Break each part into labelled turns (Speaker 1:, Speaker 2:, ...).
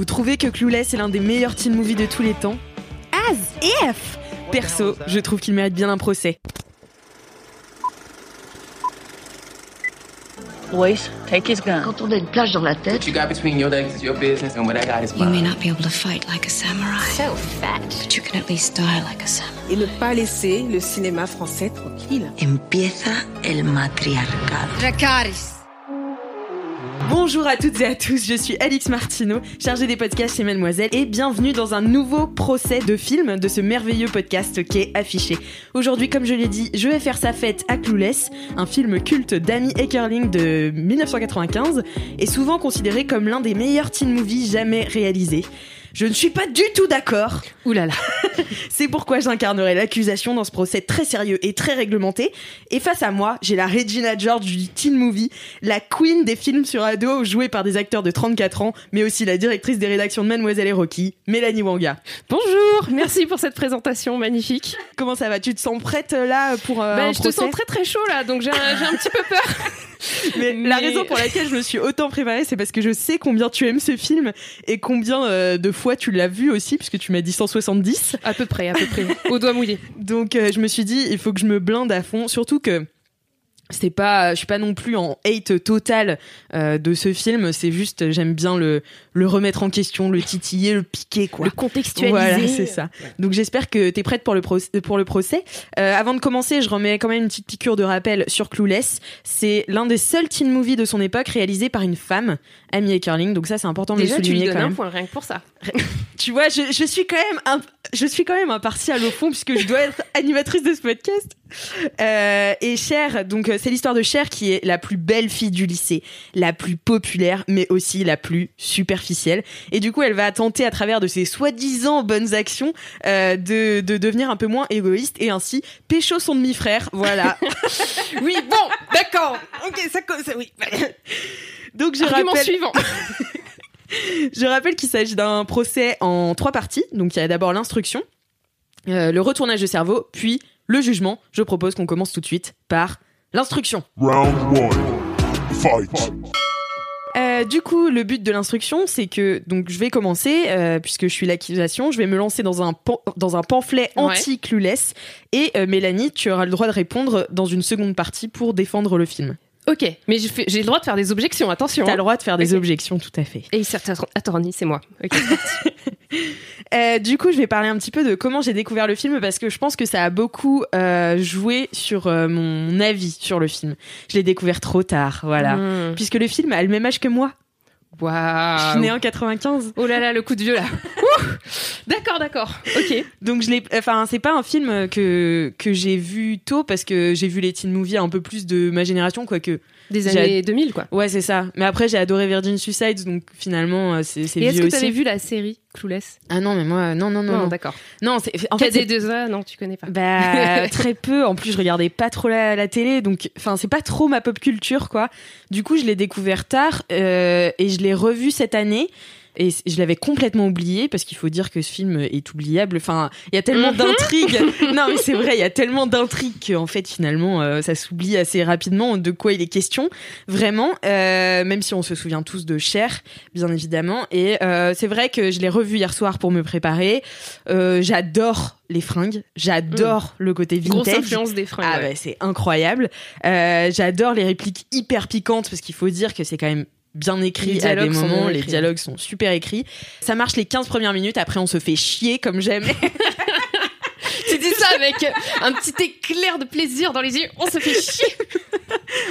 Speaker 1: Vous trouvez que Clueless est l'un des meilleurs teen movies de tous les temps As if Perso, je trouve qu'il mérite bien un procès.
Speaker 2: Boys, take his gun.
Speaker 3: Quand on a une plage dans la tête,
Speaker 4: What you got between your legs is your business, and what I got is
Speaker 5: You may
Speaker 4: mine.
Speaker 5: not be able to fight like a samurai,
Speaker 6: So fat.
Speaker 5: but you can at least die like a samurai.
Speaker 7: et ne pas laisser le cinéma français tranquille.
Speaker 3: empieza el matriarcado.
Speaker 6: Dracarys.
Speaker 1: Bonjour à toutes et à tous, je suis Alix Martineau, chargée des podcasts chez Mademoiselle, et bienvenue dans un nouveau procès de film de ce merveilleux podcast qui est affiché. Aujourd'hui, comme je l'ai dit, je vais faire sa fête à Clueless, un film culte d'Amy Eckerling de 1995, et souvent considéré comme l'un des meilleurs teen movies jamais réalisés. Je ne suis pas du tout d'accord.
Speaker 8: Ouh là là.
Speaker 1: C'est pourquoi j'incarnerai l'accusation dans ce procès très sérieux et très réglementé. Et face à moi, j'ai la Regina George du teen movie, la queen des films sur ado jouée par des acteurs de 34 ans, mais aussi la directrice des rédactions de Mademoiselle et Rocky, Mélanie Wanga.
Speaker 8: Bonjour, merci pour cette présentation magnifique.
Speaker 1: Comment ça va? Tu te sens prête là pour euh, un
Speaker 8: je te sens très très chaud là, donc j'ai un, j'ai un petit peu peur.
Speaker 1: Mais la raison pour laquelle je me suis autant préparée, c'est parce que je sais combien tu aimes ce film et combien euh, de fois tu l'as vu aussi, puisque tu m'as dit 170.
Speaker 8: À peu près, à peu près. Au doigt mouillé.
Speaker 1: Donc euh, je me suis dit il faut que je me blinde à fond, surtout que c'est pas je suis pas non plus en hate total euh, de ce film, c'est juste j'aime bien le le remettre en question, le titiller, le piquer quoi.
Speaker 8: Le contextualiser.
Speaker 1: Voilà, c'est ça. Donc j'espère que t'es prête pour le, procès, pour le procès. Euh, avant de commencer, je remets quand même une petite piqûre de rappel sur Clueless. C'est l'un des seuls teen movies de son époque réalisé par une femme, Amy Eckerling. Donc ça, c'est important de
Speaker 8: Déjà,
Speaker 1: le
Speaker 8: tu lui
Speaker 1: souligner
Speaker 8: donnes
Speaker 1: quand
Speaker 8: un
Speaker 1: même.
Speaker 8: point rien que pour ça.
Speaker 1: Tu vois, je, je suis quand même un, je suis quand même impartiale au fond puisque je dois être animatrice de ce podcast. Euh, et Cher, donc euh, c'est l'histoire de Cher qui est la plus belle fille du lycée, la plus populaire, mais aussi la plus superficielle. Et du coup, elle va tenter à travers de ses soi-disant bonnes actions euh, de, de devenir un peu moins égoïste et ainsi pécho son demi-frère. Voilà.
Speaker 8: Oui, bon, d'accord. Ok, ça, ça oui.
Speaker 1: donc je
Speaker 8: Argument
Speaker 1: rappelle.
Speaker 8: suivant.
Speaker 1: Je rappelle qu'il s'agit d'un procès en trois parties. Donc il y a d'abord l'instruction, euh, le retournage de cerveau, puis le jugement. Je propose qu'on commence tout de suite par l'instruction.
Speaker 9: Round one. Fight.
Speaker 1: Euh, du coup, le but de l'instruction, c'est que donc je vais commencer euh, puisque je suis l'accusation, je vais me lancer dans un dans un pamphlet
Speaker 8: Ouais.
Speaker 1: anti-clueless et euh, Mélanie, tu auras le droit de répondre dans une seconde partie pour défendre le film.
Speaker 8: Ok, mais j'ai le droit de faire des objections, attention.
Speaker 1: T'as
Speaker 8: hein.
Speaker 1: le droit de faire des objections, tout à fait.
Speaker 8: Et attorni, c'est moi. Ok.
Speaker 1: Euh, du coup, je vais parler un petit peu de comment j'ai découvert le film parce que je pense que ça a beaucoup euh, joué sur euh, mon avis sur le film. Je l'ai découvert trop tard, voilà.
Speaker 8: Hmm.
Speaker 1: Puisque le film a le même âge que moi. Je
Speaker 8: Waouh.
Speaker 1: suis née en 95.
Speaker 8: Oh là là, le coup de vieux là. D'accord, d'accord. Ok.
Speaker 1: Donc je l'ai enfin c'est pas un film que que j'ai vu tôt parce que j'ai vu les teen movies un peu plus de ma génération quoique.
Speaker 8: Des années 2000 quoi.
Speaker 1: Ouais, c'est ça. Mais après j'ai adoré Virgin Suicides donc finalement euh, c'est c'est
Speaker 8: Et est-ce que
Speaker 1: aussi.
Speaker 8: t'avais vu la série Clueless?
Speaker 1: Ah non, mais moi non non non.
Speaker 8: Non,
Speaker 1: non.
Speaker 8: d'accord.
Speaker 1: Non, c'est en fait c'est-
Speaker 8: KD2A, non, tu connais pas.
Speaker 1: Bah très peu. En plus, je regardais pas trop la, la télé, donc enfin c'est pas trop ma pop culture quoi. Du coup, je l'ai découvert tard euh, et je l'ai revu cette année. Et je l'avais complètement oublié parce qu'il faut dire que ce film est oubliable. Enfin, il y a tellement d'intrigues. Non, mais c'est vrai, il y a tellement d'intrigues qu'en fait, finalement, euh, ça s'oublie assez rapidement de quoi il est question. Vraiment, euh, même si on se souvient tous de Cher, bien évidemment. Et euh, c'est vrai que je l'ai revu hier soir pour me préparer. J'adore les fringues, j'adore le côté
Speaker 8: Grosse
Speaker 1: vintage.
Speaker 8: influence des fringues.
Speaker 1: Ah
Speaker 8: ouais.
Speaker 1: ouais, c'est incroyable. Euh, J'adore les répliques hyper piquantes parce qu'il faut dire que c'est quand même bien écrit
Speaker 8: Les
Speaker 1: à des
Speaker 8: dialogues sont
Speaker 1: moments, les dialogues sont super écrits. Ça marche les 15 premières minutes, après on se fait chier comme j'aime.
Speaker 8: Tu dis ça avec un petit éclair de plaisir dans les yeux. On se fait chier.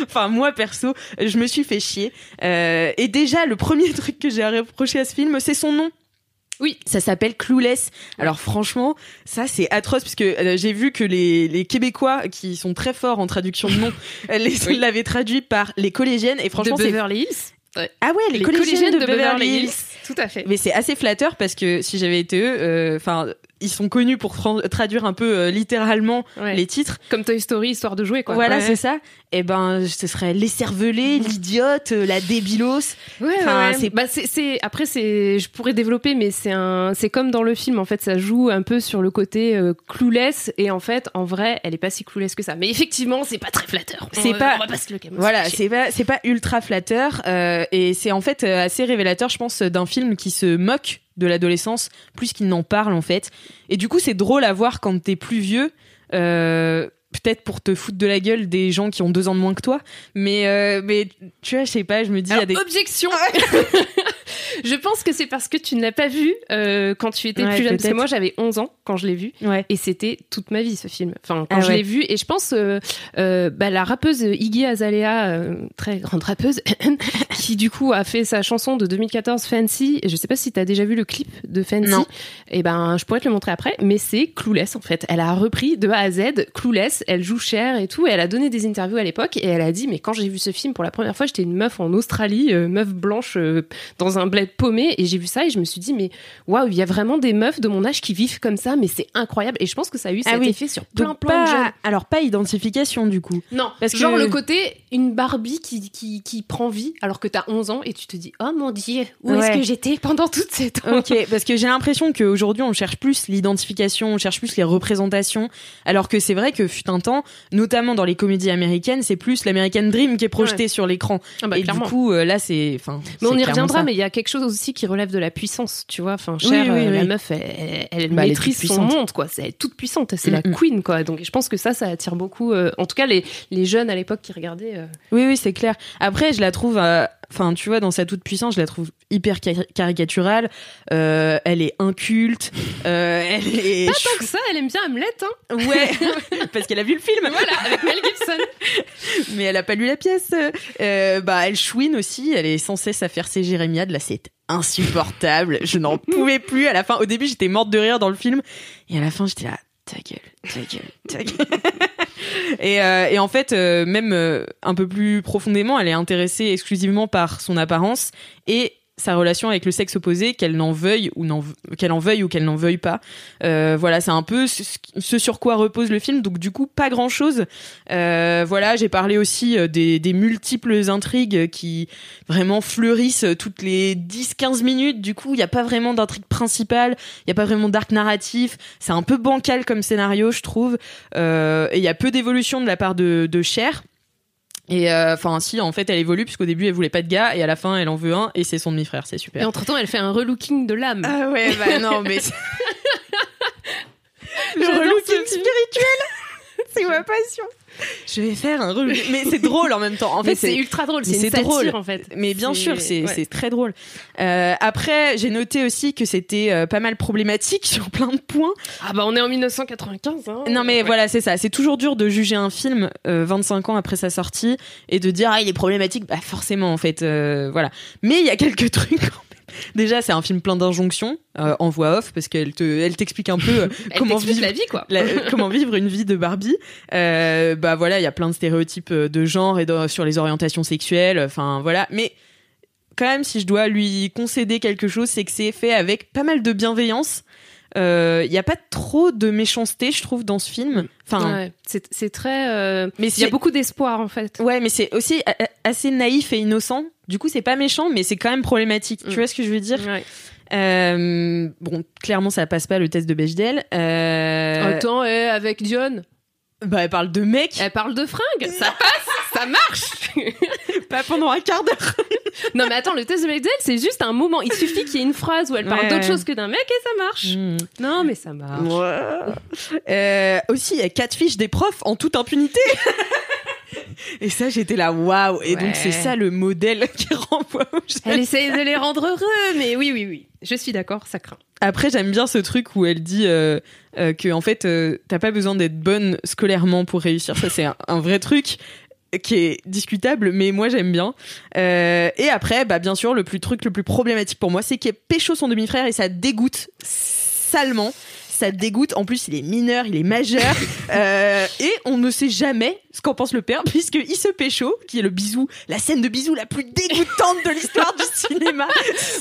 Speaker 1: enfin moi perso, je me suis fait chier. Euh, et déjà le premier truc que j'ai à reprocher à ce film, c'est son nom.
Speaker 8: Oui.
Speaker 1: Ça s'appelle Clueless. Alors franchement, ça c'est atroce parce que euh, j'ai vu que les, les Québécois qui sont très forts en traduction de noms euh, les-
Speaker 8: Oui.
Speaker 1: l'avaient traduit par les collégiennes et franchement
Speaker 8: de
Speaker 1: c'est
Speaker 8: Beverly Hills. Ouais.
Speaker 1: ah ouais les, collégiennes, de, Beverly Hills.
Speaker 8: Tout à fait.
Speaker 1: Mais c'est assez flatteur parce que si j'avais été eux, euh, enfin ils sont connus pour traduire un peu euh, littéralement
Speaker 8: Ouais.
Speaker 1: les titres.
Speaker 8: Comme Toy Story, histoire de jouer, quoi.
Speaker 1: Voilà,
Speaker 8: Ouais.
Speaker 1: c'est ça. Et ben, ce serait l'écervelé, l'idiote, euh, la débilos.
Speaker 8: Ouais,
Speaker 1: Enfin,
Speaker 8: ouais.
Speaker 1: c'est-
Speaker 8: Bah, c'est, après c'est, je pourrais développer, mais c'est un, c'est comme dans le film en fait, ça joue un peu sur le côté euh, clueless et en fait, en vrai, elle est pas si clueless que ça. Mais effectivement, c'est pas très flatteur.
Speaker 1: C'est
Speaker 8: On-
Speaker 1: pas-
Speaker 8: on va pas se le camoufler.
Speaker 1: Voilà, c'est pas c'est pas ultra flatteur euh, et c'est en fait euh, assez révélateur, je pense, d'un film qui se moque de l'adolescence plus qu'il n'en parle en fait. Et du coup, c'est drôle à voir quand t'es plus vieux. euh, Peut-être pour te foutre de la gueule des gens qui ont deux ans de moins que toi, mais euh, mais tu vois, je sais pas, je me dis il y a des
Speaker 8: objection. je pense que c'est parce que tu ne l'as pas vu euh, quand tu étais
Speaker 1: Ouais,
Speaker 8: plus jeune. Parce que moi, j'avais 11 ans quand je l'ai vu.
Speaker 1: ouais.
Speaker 8: Et c'était toute ma vie ce film. Enfin, quand
Speaker 1: Ah
Speaker 8: je l'ai vu, et je pense euh, euh, bah, la rappeuse Iggy Azalea, euh, très grande rappeuse, qui du coup a fait sa chanson de 2014 Fancy. Je sais pas si tu as déjà vu le clip de Fancy.
Speaker 1: Non.
Speaker 8: Et ben, je pourrais te le montrer après, mais c'est Clueless en fait. Elle a repris de A à Z Clueless. Elle joue cher et tout. Et elle a donné des interviews à l'époque et elle a dit mais quand j'ai vu ce film pour la première fois, j'étais une meuf en Australie, meuf blanche dans un bled paumé et j'ai vu ça et je me suis dit mais waouh, il y a vraiment des meufs de mon âge qui vivent comme ça, mais c'est incroyable. Et je pense que ça a eu
Speaker 1: Ah
Speaker 8: cet
Speaker 1: oui.
Speaker 8: effet sur plein
Speaker 1: Donc
Speaker 8: plein de jeunes.
Speaker 1: Alors pas identification du coup.
Speaker 8: Non,
Speaker 1: Parce
Speaker 8: genre
Speaker 1: que-
Speaker 8: le côté une Barbie qui, qui, qui prend vie alors que t'as 11 ans et tu te dis oh mon dieu, où est-ce que j'étais pendant toute cette
Speaker 1: Ok, parce que j'ai l'impression qu'aujourd'hui on cherche plus l'identification, on cherche plus les représentations, alors que c'est vrai que fut un temps, notamment dans les comédies américaines, c'est plus l'American Dream qui est projeté sur l'écran.
Speaker 8: Ah bah,
Speaker 1: Et
Speaker 8: clairement.
Speaker 1: du coup, euh, là c'est,
Speaker 8: Mais on y reviendra,
Speaker 1: ça.
Speaker 8: mais il y a quelque chose aussi qui relève de la puissance, tu vois. Enfin,
Speaker 1: Oui,
Speaker 8: Cher,
Speaker 1: oui,
Speaker 8: euh, la meuf, elle, elle
Speaker 1: Bah,
Speaker 8: maîtrise son monde, quoi. C'est elle est toute puissante, c'est
Speaker 1: Mm,
Speaker 8: la
Speaker 1: mm.
Speaker 8: queen, quoi. Donc, je pense que ça, ça attire beaucoup. euh, en tout cas, les, les jeunes à l'époque qui regardaient. euh,
Speaker 1: Oui, oui, c'est clair. Après, je la trouve, enfin, tu vois, dans sa toute puissance, je la trouve hyper cari- caricaturale. Euh, elle est inculte. Euh, elle est.
Speaker 8: Pas tant que ça, elle aime bien Hamlet, hein.
Speaker 1: Ouais, parce qu'elle a vu le film.
Speaker 8: Voilà, avec Mel Gibson.
Speaker 1: mais elle a pas lu la pièce. Euh, bah, elle chouine aussi. Elle est sans cesse à faire ses jérémiades. Là, c'est insupportable. Je n'en pouvais plus. À la fin, au début, j'étais morte de rire dans le film, et à la fin, j'étais là. Ta gueule, ta gueule, ta gueule. et, euh, et en fait, euh, même euh, un peu plus profondément, elle est intéressée exclusivement par son apparence et sa relation avec le sexe opposé, qu'elle n'en veuille ou n'en qu'elle en veuille ou qu'elle n'en veuille pas. Euh, voilà, c'est un peu ce, sur quoi repose le film. Donc du coup, pas grand chose. Euh, voilà, j'ai parlé aussi euh, des, multiples intrigues qui vraiment fleurissent toutes les 10-15 minutes. Du coup, il n'y a pas vraiment d'intrigue principale, il n'y a pas vraiment d'arc narratif. C'est un peu bancal comme scénario, je trouve. Euh, et il y a peu d'évolution de la part de Cher. Et euh, enfin, si, en fait, elle évolue, puisqu'au début, elle voulait pas de gars, et à la fin, elle en veut un, et c'est son demi-frère, c'est super.
Speaker 8: Et entre-temps, elle fait un relooking de l'âme.
Speaker 1: Ah ouais, bah non, mais. le relooking spirituel C'est ma passion Je vais faire un relooking. Mais c'est drôle en même temps. En fait,
Speaker 8: c'est ultra drôle, c'est
Speaker 1: drôle.
Speaker 8: en fait.
Speaker 1: Mais bien sûr, c'est
Speaker 8: ouais.
Speaker 1: très drôle. Euh, après, j'ai noté aussi que c'était euh, pas mal problématique sur plein de points.
Speaker 8: Ah bah on est en 1995. Hein.
Speaker 1: Non mais
Speaker 8: Ouais.
Speaker 1: voilà, c'est ça. C'est toujours dur de juger un film euh, 25 ans après sa sortie et de dire ah il est problématique. Bah forcément en fait, euh, voilà. Mais il y a quelques trucs. Déjà, c'est un film plein d'injonctions euh, en voix off parce qu'elle te, elle t'explique un peu euh,
Speaker 8: Elle
Speaker 1: comment vivre
Speaker 8: la vie quoi.
Speaker 1: la- euh, comment vivre une vie de Barbie. Euh, bah voilà, il y a plein de stéréotypes de genre et de- sur les orientations sexuelles. Enfin voilà, mais quand même, si je dois lui concéder quelque chose, c'est que c'est fait avec pas mal de bienveillance. Euh, Il y a pas trop de méchanceté, je trouve, dans ce film. Enfin,
Speaker 8: Ouais, c'est très. euh,
Speaker 1: mais
Speaker 8: Il y a beaucoup d'espoir en fait.
Speaker 1: ouais, mais c'est aussi assez naïf et innocent. Du coup, c'est pas méchant, mais c'est quand même problématique.
Speaker 8: Mm.
Speaker 1: Tu vois ce que je veux dire?
Speaker 8: Ouais.
Speaker 1: Euh, Bon, clairement, ça passe pas le test de Bechdel. Euh,
Speaker 8: Autant eh, avec Dion,
Speaker 1: bah, elle parle de mec,
Speaker 8: elle parle de fringues, ça passe, ça marche.
Speaker 1: pas pendant un quart d'heure.
Speaker 8: non mais attends, le test de Bechdel, c'est juste un moment. Il suffit qu'il y ait une phrase où elle parle
Speaker 1: Ouais,
Speaker 8: d'autre chose que d'un mec et ça marche.
Speaker 1: Mm.
Speaker 8: Non mais ça marche.
Speaker 1: Ouais. Euh, aussi, il y a quatre fiches des profs en toute impunité. Et ça, j'étais là, waouh. Et
Speaker 8: Ouais.
Speaker 1: donc, c'est ça le modèle qui renvoie aux jeunes.
Speaker 8: Elle essaye de les rendre heureux, mais oui, oui, oui. Je suis d'accord, ça craint.
Speaker 1: Après, j'aime bien ce truc où elle dit euh, euh, que, en fait, euh, t'as pas besoin d'être bonne scolairement pour réussir. Ça, c'est un, un vrai truc. Qui est discutable, mais moi j'aime bien. Euh, et après, bah bien sûr, le plus truc le plus problématique pour moi, c'est qu'il pécho son demi-frère et ça dégoûte salement. Ça dégoûte. En plus, il est mineur, il est majeur, euh, et on ne sait jamais ce qu'en pense le père, puisqu'il se pécho, qui est le bisou, la scène de bisou la plus dégoûtante de l'histoire du cinéma.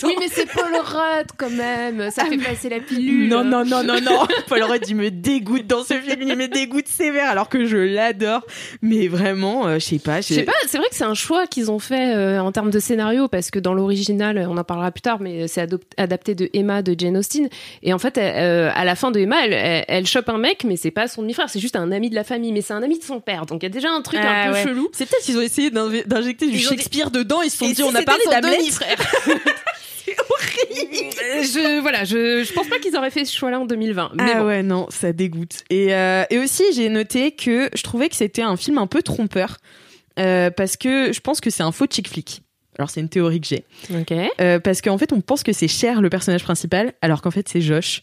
Speaker 8: Oui, mais c'est Paul Rudd quand même. Ça fait passer la pilule.
Speaker 1: Non, non, non, non, non. Paul Rudd, il me dégoûte dans ce film. Il me dégoûte sévère, alors que je l'adore. Mais vraiment, euh, je sais pas.
Speaker 8: Je sais pas, c'est vrai que c'est un choix qu'ils ont fait euh, en termes de scénario, parce que dans l'original, on en parlera plus tard, mais c'est adapté de Emma de Jane Austen. Et en fait, euh, à la fin de Emma, elle, elle, elle chope un mec, mais c'est pas son demi-frère, c'est juste un ami de la famille, mais c'est un ami de son père. Donc il y a déjà un truc
Speaker 1: Ah,
Speaker 8: un peu
Speaker 1: ouais.
Speaker 8: chelou.
Speaker 1: C'est peut-être qu'ils ont essayé d'injecter du
Speaker 8: dit-
Speaker 1: Shakespeare dedans. Ils se sont
Speaker 8: Et
Speaker 1: dit,
Speaker 8: si
Speaker 1: on a parlé d'Hamlet.
Speaker 8: demi-frère je voilà, je, je pense pas qu'ils auraient fait ce choix-là en 2020. Mais
Speaker 1: ah
Speaker 8: bon.
Speaker 1: ouais, non, ça dégoûte. Et, euh, et aussi, j'ai noté que je trouvais que c'était un film un peu trompeur. euh, parce que je pense que c'est un faux chick flick. Alors, c'est une théorie que j'ai.
Speaker 8: Ok.
Speaker 1: Euh, parce qu'en fait, on pense que c'est Cher le personnage principal, alors qu'en fait, c'est Josh.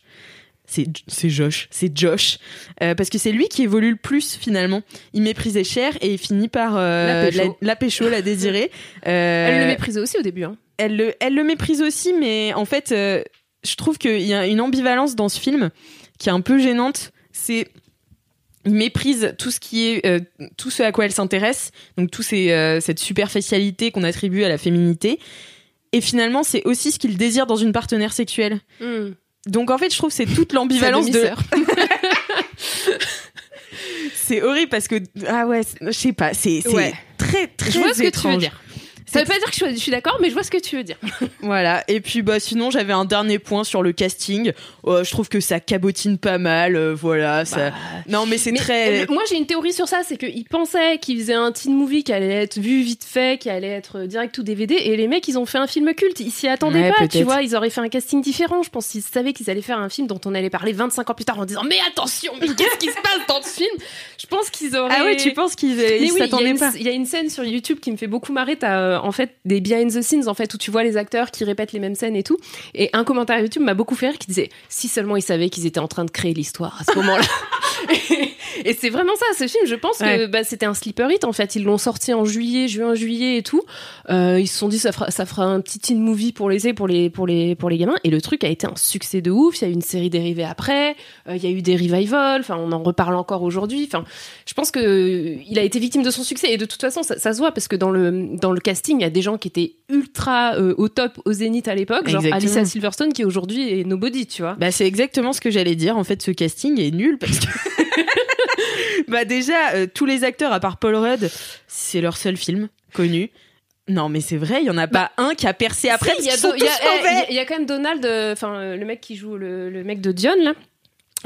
Speaker 1: C'est Josh, c'est Josh, Euh, parce que c'est lui qui évolue le plus finalement. Il méprisait Cher et il finit par euh,
Speaker 8: La pécho.
Speaker 1: la, la pécho, la désirer.
Speaker 8: Elle
Speaker 1: Euh,
Speaker 8: le méprisait aussi au début. Hein.
Speaker 1: elle le, elle le méprise aussi, mais en fait, je trouve qu'il y a une ambivalence dans ce film qui est un peu gênante. C'est il méprise tout ce qui est euh, tout ce à quoi elle s'intéresse, donc tout ces, euh, cette superficialité qu'on attribue à la féminité. Et finalement, c'est aussi ce qu'il désire dans une partenaire sexuelle. Donc en fait, je trouve c'est toute l'ambivalence de. C'est horrible parce que ah ouais, je sais pas, c'est c'est
Speaker 8: Ouais.
Speaker 1: très très
Speaker 8: Je vois ce que tu veux
Speaker 1: étrange.
Speaker 8: dire. Ça veut pas dire que je suis, d'accord, mais je vois ce que tu veux dire.
Speaker 1: Voilà. Et puis bah sinon j'avais un dernier point sur le casting. Euh, je trouve que ça cabotine pas mal. euh, voilà. Ça... Non mais c'est
Speaker 8: Mais,
Speaker 1: très.
Speaker 8: euh, moi j'ai une théorie sur ça, c'est qu'ils pensaient qu'ils faisaient un teen movie qui allait être vu vite fait, qui allait être direct ou DVD, et les mecs ils ont fait un film culte. Ils s'y attendaient
Speaker 1: Ouais,
Speaker 8: pas, tu vois. Ils auraient fait un casting différent. Je pense qu'ils savaient qu'ils allaient faire un film dont on allait parler 25 ans plus tard en disant mais attention, mais qu'est-ce qui se passe dans ce film? Je pense qu'ils auraient.
Speaker 1: Ah ouais, tu penses qu'ils
Speaker 8: oui,
Speaker 1: s'attendaient
Speaker 8: une-
Speaker 1: pas
Speaker 8: il y a une scène sur YouTube qui me fait beaucoup marrer. T'as euh, en fait des behind the scenes en fait où tu vois les acteurs qui répètent les mêmes scènes et tout. Et un commentaire YouTube m'a beaucoup fait rire qui disait si seulement ils savaient qu'ils étaient en train de créer l'histoire à ce moment-là. et c'est vraiment ça, ce film. Je pense que bah, c'était un sleeper hit. En fait, ils l'ont sorti en juillet, juin, juillet et tout. Euh, ils se sont dit ça fera, ça fera un petit teen movie pour les pour les pour les pour les gamins. Et le truc a été un succès de ouf. Il y a eu une série dérivée après. Euh, il y a eu des revivals. Enfin, on en reparle encore aujourd'hui. Enfin, je pense que euh, il a été victime de son succès et de toute façon ça, ça se voit parce que dans le dans le casting il y a des gens qui étaient ultra euh, au top au zénith à l'époque genre. Alicia Silverstone qui aujourd'hui est nobody tu vois
Speaker 1: Bah c'est exactement ce que j'allais dire. En fait, ce casting est nul parce que. bah déjà, euh, tous les acteurs à part Paul Rudd, c'est leur seul film connu. Non mais c'est vrai, il y en a pas un qui a percé après.
Speaker 8: Si, il y y eh, il y a- il y a quand même Donald euh, enfin euh, le mec qui joue le, le mec de Dion là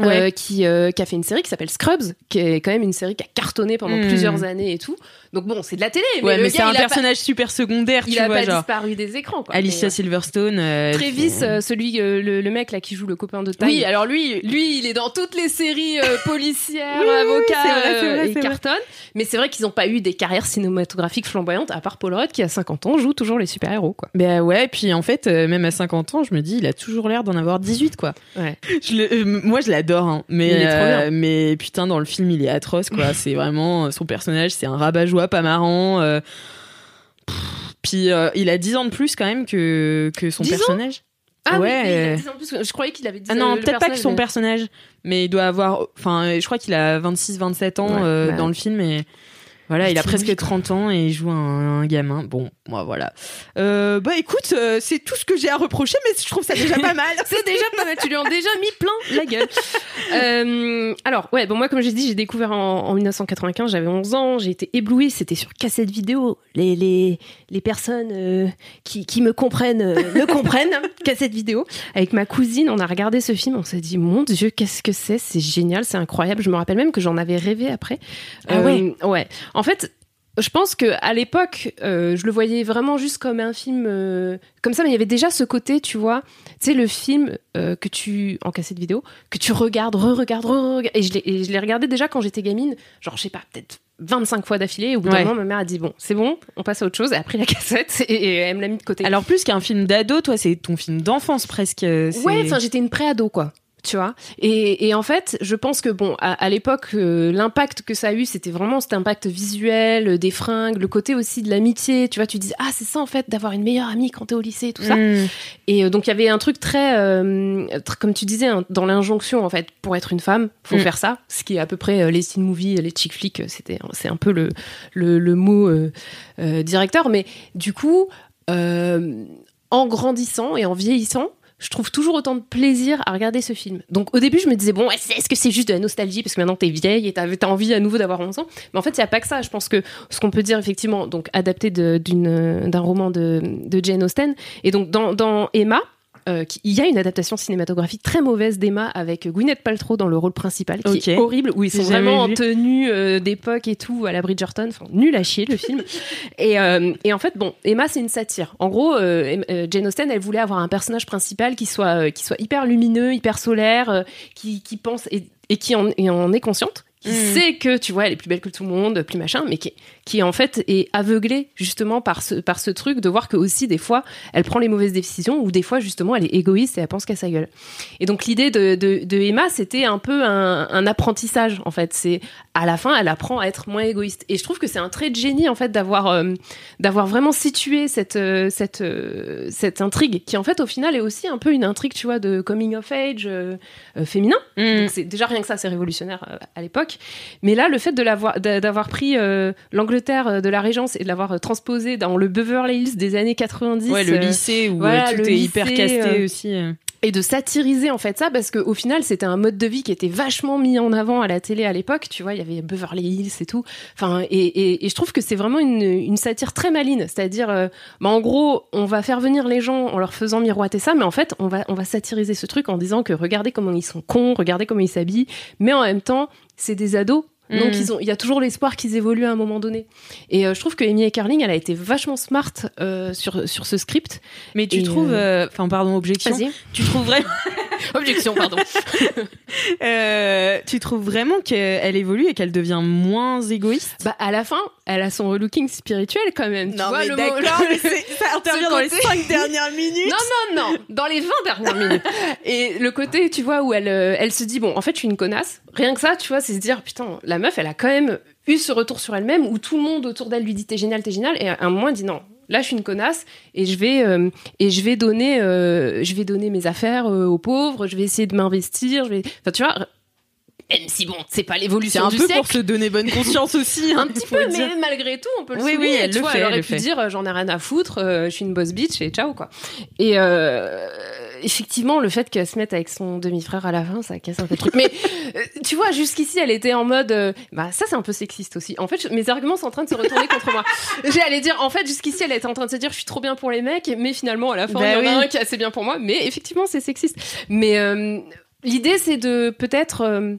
Speaker 8: euh, qui, euh, qui a fait une série qui s'appelle Scrubs, qui est quand même une série qui a cartonné pendant
Speaker 1: Hmm.
Speaker 8: plusieurs années et tout. Donc bon, c'est de la télé, mais,
Speaker 1: Ouais, c'est un
Speaker 8: pas-
Speaker 1: personnage super secondaire,
Speaker 8: il
Speaker 1: tu
Speaker 8: a
Speaker 1: vois,
Speaker 8: pas
Speaker 1: genre.
Speaker 8: disparu des écrans. Quoi.
Speaker 1: Alicia
Speaker 8: Mais, euh,
Speaker 1: Silverstone. euh,
Speaker 8: Travis, euh, celui, euh, le, le mec là qui joue le copain de Ty.
Speaker 1: Oui, alors lui,
Speaker 8: Lui, il est dans toutes les séries euh, policières,
Speaker 1: Oui, oui, oui,
Speaker 8: avocats
Speaker 1: vrai, vrai,
Speaker 8: et
Speaker 1: c'est vrai.
Speaker 8: cartonne. Mais c'est vrai qu'ils n'ont pas eu des carrières cinématographiques flamboyantes, à part Paul Rudd qui, à 50 ans, joue toujours les super-héros. quoi.
Speaker 1: Ben ouais, puis en fait, euh, même à 50 ans, je me dis, il a toujours l'air d'en avoir 18, quoi.
Speaker 8: Ouais.
Speaker 1: Je le- euh, moi, je l'adore, hein, mais, euh, mais putain, dans le film, il est atroce, quoi. c'est vraiment, euh, son personnage, c'est un rabat-joie pas marrant. euh, pff, puis euh, il a 10 ans de plus, quand même, que, que son
Speaker 8: 10 ans
Speaker 1: personnage.
Speaker 8: Ah
Speaker 1: Ouais.
Speaker 8: oui, il a dit en plus, je croyais qu'il avait dit
Speaker 1: Ah non,
Speaker 8: le
Speaker 1: peut-être pas que son
Speaker 8: mais-
Speaker 1: personnage, mais il doit avoir. Enfin, je crois qu'il a 26-27 ans
Speaker 8: Ouais, bah.
Speaker 1: dans le film et. Voilà, il a presque
Speaker 8: lui, quoi.
Speaker 1: 30 ans et il joue un, un gamin. Bon, moi voilà. Euh, bah écoute, euh, c'est tout ce que j'ai à reprocher, mais je trouve ça déjà pas mal.
Speaker 8: C'est déjà pas mal, tu lui en as déjà mis plein la gueule. Euh, alors, ouais, bon, moi, comme j'ai dit, j'ai découvert en, en 1995, j'avais 11 ans, j'ai été éblouie, c'était sur cassette vidéo. Les, les, les personnes qui, qui me comprennent me comprennent, cassette vidéo. Avec ma cousine, on a regardé ce film, on s'est dit, mon Dieu, qu'est-ce que c'est? C'est génial, c'est incroyable. Je me rappelle même que j'en avais rêvé après.
Speaker 1: Ah ouais
Speaker 8: Ouais. En fait, je pense que à l'époque, euh, je le voyais vraiment juste comme un film euh, comme ça, mais il y avait déjà ce côté, tu vois, tu sais, le film euh, que tu en cassette vidéo, que tu regardes, re-regardes, re-regardes, et je l'ai- regardé déjà quand j'étais gamine, genre je sais pas, peut-être 25 fois d'affilée. Et au bout d'un moment, ma mère a dit bon, c'est bon, on passe à autre chose. Elle a pris la cassette et, et elle me l'a mis de côté.
Speaker 1: Alors plus qu'un film d'ado, toi, c'est ton film d'enfance presque.
Speaker 8: ouais, enfin j'étais une pré-ado quoi. Tu vois. Et, et en fait, je pense que bon, à, à l'époque, euh, l'impact que ça a eu, c'était vraiment cet impact visuel, euh, des fringues, le côté aussi de l'amitié. Tu vois, tu dis ah c'est ça en fait d'avoir une meilleure amie quand t'es au lycée, tout ça.
Speaker 1: Mm.
Speaker 8: Et euh, donc il y avait un truc très, euh, tr- comme tu disais, hein, dans l'injonction en fait, pour être une femme, faut
Speaker 1: Mm.
Speaker 8: faire ça. Ce qui est à peu près les teen movies, les chick flicks, c'était, c'est un peu le le, le mot directeur. Mais du coup, en grandissant et en vieillissant. Je trouve toujours autant de plaisir à regarder ce film. Donc au début, je me disais, bon, est-ce que c'est juste de la nostalgie? Parce que maintenant t'es vieille et t'as as envie à nouveau d'avoir 11 ans Mais en fait, il n'y a pas que ça. Je pense que ce qu'on peut dire effectivement, donc adapté d'un roman de, Jane Austen, et donc dans Emma, euh, qui- il y a une adaptation cinématographique très mauvaise d'Emma avec Gwyneth Paltrow dans le rôle principal, qui est horrible, où ils sont vraiment en tenue euh, d'époque et tout, à la Bridgerton, enfin nul à chier le film. et, euh, et en fait, bon, Emma c'est une satire. En gros, Jane Austen, elle voulait avoir un personnage principal qui soit qui soit hyper lumineux, hyper solaire, qui, qui pense et, et qui en, et en est consciente qui
Speaker 1: Mm.
Speaker 8: sait que tu vois elle est plus belle que tout le monde plus machin mais qui, qui en fait est aveuglée justement par ce par ce truc de voir que aussi des fois elle prend les mauvaises décisions ou des fois justement elle est égoïste et elle pense qu'à sa gueule et donc l'idée de, de, de Emma c'était un peu un, un apprentissage en fait c'est à la fin elle apprend à être moins égoïste et je trouve que c'est un trait de génie en fait d'avoir euh, d'avoir vraiment situé cette euh, cette euh, cette intrigue qui en fait au final est aussi un peu une intrigue tu vois de coming of age féminin
Speaker 1: Mm.
Speaker 8: c'est déjà rien que ça, c'est révolutionnaire à l'époque. Mais là, le fait de l'avoir, d'a- d'avoir pris l'Angleterre de la Régence et de l'avoir transposé dans le Beverly Hills des années 90,
Speaker 1: Ouais, le lycée où
Speaker 8: voilà,
Speaker 1: tout est hyper casté aussi.
Speaker 8: Et de satiriser en fait ça parce qu'au final c'était un mode de vie qui était vachement mis en avant à la télé à l'époque tu vois il y avait Beverly Hills et tout. Enfin et, et, et je trouve que c'est vraiment une, une satire très maligne. C'est-à-dire euh, bah, en gros on va faire venir les gens en leur faisant miroiter ça mais en fait on va on va satiriser ce truc en disant que regardez comment ils sont cons regardez comment ils s'habillent. Mais en même temps c'est des ados donc
Speaker 1: Mm.
Speaker 8: ils ont, il y a toujours l'espoir qu'ils évoluent à un moment donné. Et euh, je trouve que Amy Carling, elle a été vachement smart euh, sur sur ce script.
Speaker 1: Mais tu
Speaker 8: Et,
Speaker 1: trouves,
Speaker 8: euh,
Speaker 1: euh, enfin pardon, objection.
Speaker 8: Vas-y.
Speaker 1: Tu trouves vraiment,
Speaker 8: Objection, pardon.
Speaker 1: euh, tu trouves vraiment qu'elle évolue et qu'elle devient moins égoïste?
Speaker 8: Bah, à la fin, elle a son relooking spirituel quand même. tu vois, le mot-
Speaker 1: mais c'est- ça intervient dans les
Speaker 8: côté-
Speaker 1: cinq dernières minutes.
Speaker 8: Non, non, non, dans les 20 dernières minutes. Et le côté, tu vois, où elle, euh, elle se dit, bon, en fait, je suis une connasse. Rien que ça, tu vois, c'est se dire, putain, la meuf, elle a quand même eu ce retour sur elle-même où tout le monde autour d'elle lui dit, t'es génial, t'es génial. Et à un moment, elle dit, non, là, je suis une connasse et je vais, euh, et je vais donner, euh, je vais donner mes affaires euh, aux pauvres, je vais essayer de m'investir, je vais, enfin, tu vois, même si bon, c'est pas
Speaker 1: C'est
Speaker 8: l'évolution
Speaker 1: un
Speaker 8: du
Speaker 1: peu
Speaker 8: siècle.
Speaker 1: pour se donner bonne conscience aussi. hein,
Speaker 8: Un petit peu, mais malgré tout, on peut le
Speaker 1: Oui,
Speaker 8: souligner.
Speaker 1: oui, elle
Speaker 8: tu
Speaker 1: le
Speaker 8: vois,
Speaker 1: fait,
Speaker 8: elle aurait pu
Speaker 1: fait.
Speaker 8: dire, j'en ai rien à foutre, euh, je suis une boss bitch et ciao, quoi. Et euh, effectivement, le fait qu'elle se mette avec son demi-frère à la fin, ça casse un peu le truc. Mais euh, tu vois, jusqu'ici, elle était en mode, euh, bah ça, c'est un peu sexiste aussi. En fait, je- mes arguments sont en train de se retourner contre moi. J'allais dire, en fait, jusqu'ici, elle était en train de se dire, je suis trop bien pour les mecs, mais finalement, à la fin,
Speaker 1: Bah
Speaker 8: il y en a
Speaker 1: oui.
Speaker 8: un qui est assez bien pour moi. Mais effectivement, c'est sexiste. Mais euh, l'idée, c'est de peut-être euh,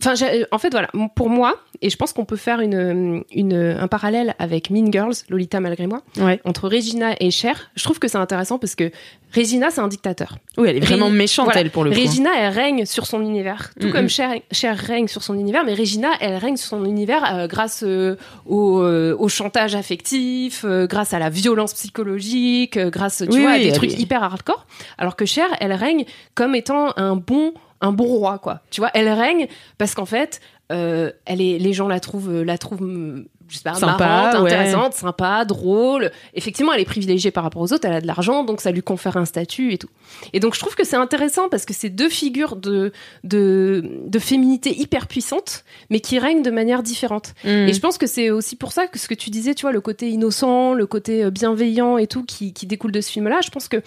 Speaker 8: Enfin, j'ai- en fait, voilà, pour moi, et je pense qu'on peut faire une, une, un parallèle avec Mean Girls, Lolita malgré moi,
Speaker 1: Ouais.
Speaker 8: entre Regina et Cher. Je trouve que c'est intéressant parce que Regina, c'est un dictateur.
Speaker 1: Oui, elle est vraiment
Speaker 8: Ré-
Speaker 1: méchante,
Speaker 8: voilà.
Speaker 1: elle, pour le coup.
Speaker 8: Regina, elle règne sur son univers, tout comme Cher, Cher règne sur son univers, mais Regina, elle règne sur son univers euh, grâce euh, au, euh, au chantage affectif, euh, grâce à la violence psychologique, euh, grâce, tu
Speaker 1: Oui,
Speaker 8: vois, à des trucs
Speaker 1: est-
Speaker 8: hyper hardcore. Alors que Cher, elle règne comme étant un bon, un bon roi, quoi. Tu vois, elle règne parce qu'en fait, euh, elle est, les gens la trouvent, la trouvent, hum, je sais pas,
Speaker 1: Sympa,
Speaker 8: marrante,
Speaker 1: ouais.
Speaker 8: intéressante, sympa, drôle. Effectivement, elle est privilégiée par rapport aux autres, elle a de l'argent, donc ça lui confère un statut et tout. Et donc je trouve que c'est intéressant parce que c'est deux figures de, de, de féminité hyper puissantes, mais qui règnent de manière différente.
Speaker 1: Mm.
Speaker 8: Et je pense que c'est aussi pour ça que ce que tu disais, tu vois, le côté innocent, le côté euh, bienveillant et tout qui, qui découle de ce film-là, je pense que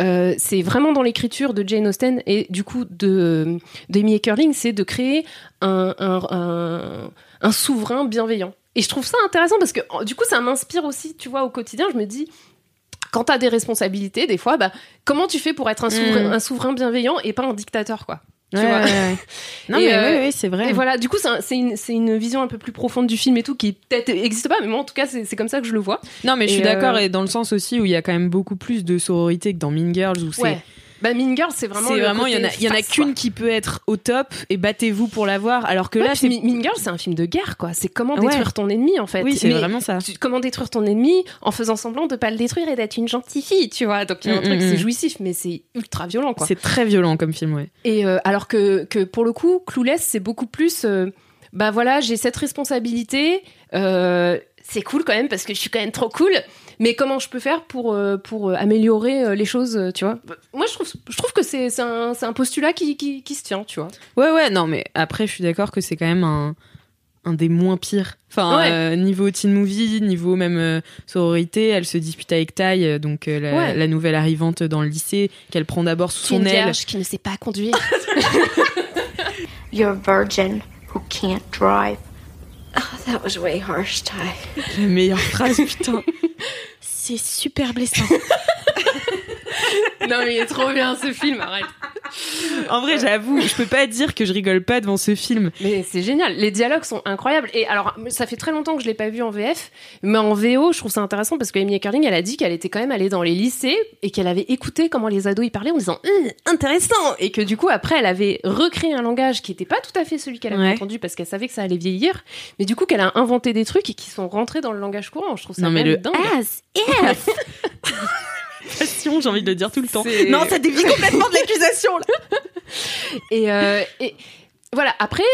Speaker 8: euh, c'est vraiment dans l'écriture de Jane Austen et du coup de d'Amy Curling, c'est de créer un, un, un, un souverain bienveillant. Et je trouve ça intéressant parce que du coup, ça m'inspire aussi, tu vois, au quotidien. Je me dis, quand t'as des responsabilités, des fois, bah, comment tu fais pour être un souverain,
Speaker 1: Mm.
Speaker 8: un souverain bienveillant et pas un dictateur, quoi? Tu
Speaker 1: Ouais,
Speaker 8: vois.
Speaker 1: ouais. Non,
Speaker 8: Et,
Speaker 1: mais
Speaker 8: euh,
Speaker 1: oui, c'est vrai.
Speaker 8: Et voilà, du coup, c'est un- c'est une, une vision un peu plus profonde du film et tout, qui peut-être existe pas, mais moi, en tout cas, c'est comme ça que je le vois.
Speaker 1: Non, mais je suis d'accord,
Speaker 8: euh,
Speaker 1: et dans le sens aussi où il y a quand même beaucoup plus de sororité que dans Mean Girls, où c'est.
Speaker 8: Bah, Mean Girls, c'est vraiment.
Speaker 1: C'est vraiment, il y en a, y en qu'une qui peut être au top et battez-vous pour l'avoir. Alors que
Speaker 8: Ouais,
Speaker 1: là, c'est
Speaker 8: Mi- Mean Girls, c'est un film de guerre, quoi. C'est comment
Speaker 1: Ouais.
Speaker 8: détruire ton ennemi, en fait.
Speaker 1: Oui, c'est vraiment ça.
Speaker 8: tu- comment détruire ton ennemi en faisant semblant de pas le détruire et d'être une gentille fille, tu vois. Donc il y a un
Speaker 1: Mm,
Speaker 8: truc,
Speaker 1: mm,
Speaker 8: c'est
Speaker 1: mm.
Speaker 8: jouissif, mais c'est ultra violent, quoi.
Speaker 1: c'est très violent comme film, ouais.
Speaker 8: Et euh, alors que, que pour le coup, Clueless, c'est beaucoup plus. euh, bah voilà, j'ai cette responsabilité. euh, c'est cool quand même parce que je suis quand même trop cool. Mais comment je peux faire pour, euh, pour euh, améliorer euh, les choses, tu vois? Moi, je trouve, je trouve que c'est c'est un, c'est un postulat qui, qui, qui se tient, tu vois.
Speaker 1: Ouais, ouais, non, mais après, je suis d'accord que c'est quand même un, un des moins pires. Enfin,
Speaker 8: Ouais.
Speaker 1: euh, niveau teen movie, niveau même euh, sororité, elle se dispute avec Ty, euh, donc euh, la,
Speaker 8: Ouais.
Speaker 1: la nouvelle arrivante dans le lycée, qu'elle prend d'abord sous son
Speaker 8: une
Speaker 1: aile.
Speaker 8: vierge qui ne sait pas conduire.
Speaker 6: You're a virgin who can't drive.
Speaker 5: Oh, that was way harsh, Ty.
Speaker 1: La meilleure phrase, putain. C'est super blessant.
Speaker 8: non, mais il est trop bien ce film, arrête.
Speaker 1: En vrai, j'avoue, je peux pas dire que je rigole pas devant ce film.
Speaker 8: Mais c'est génial, les dialogues sont incroyables. Et alors, ça fait très longtemps que je l'ai pas vu en VF, mais en VO, je trouve ça intéressant parce que Amy Carling, elle a dit qu'elle était quand même allée dans les lycées et qu'elle avait écouté comment les ados y parlaient en disant Hum, intéressant et que du coup après elle avait recréé un langage qui était pas tout à fait celui qu'elle avait
Speaker 1: Ouais.
Speaker 8: entendu parce qu'elle savait que ça allait vieillir, mais du coup qu'elle a inventé des trucs et qui sont rentrés dans le langage courant. Je trouve ça
Speaker 1: Non, mais le
Speaker 8: dingue.
Speaker 1: as Passion, j'ai envie de le dire tout le temps. Non, ça dévie complètement de l'accusation.
Speaker 8: Et, euh, et voilà, après,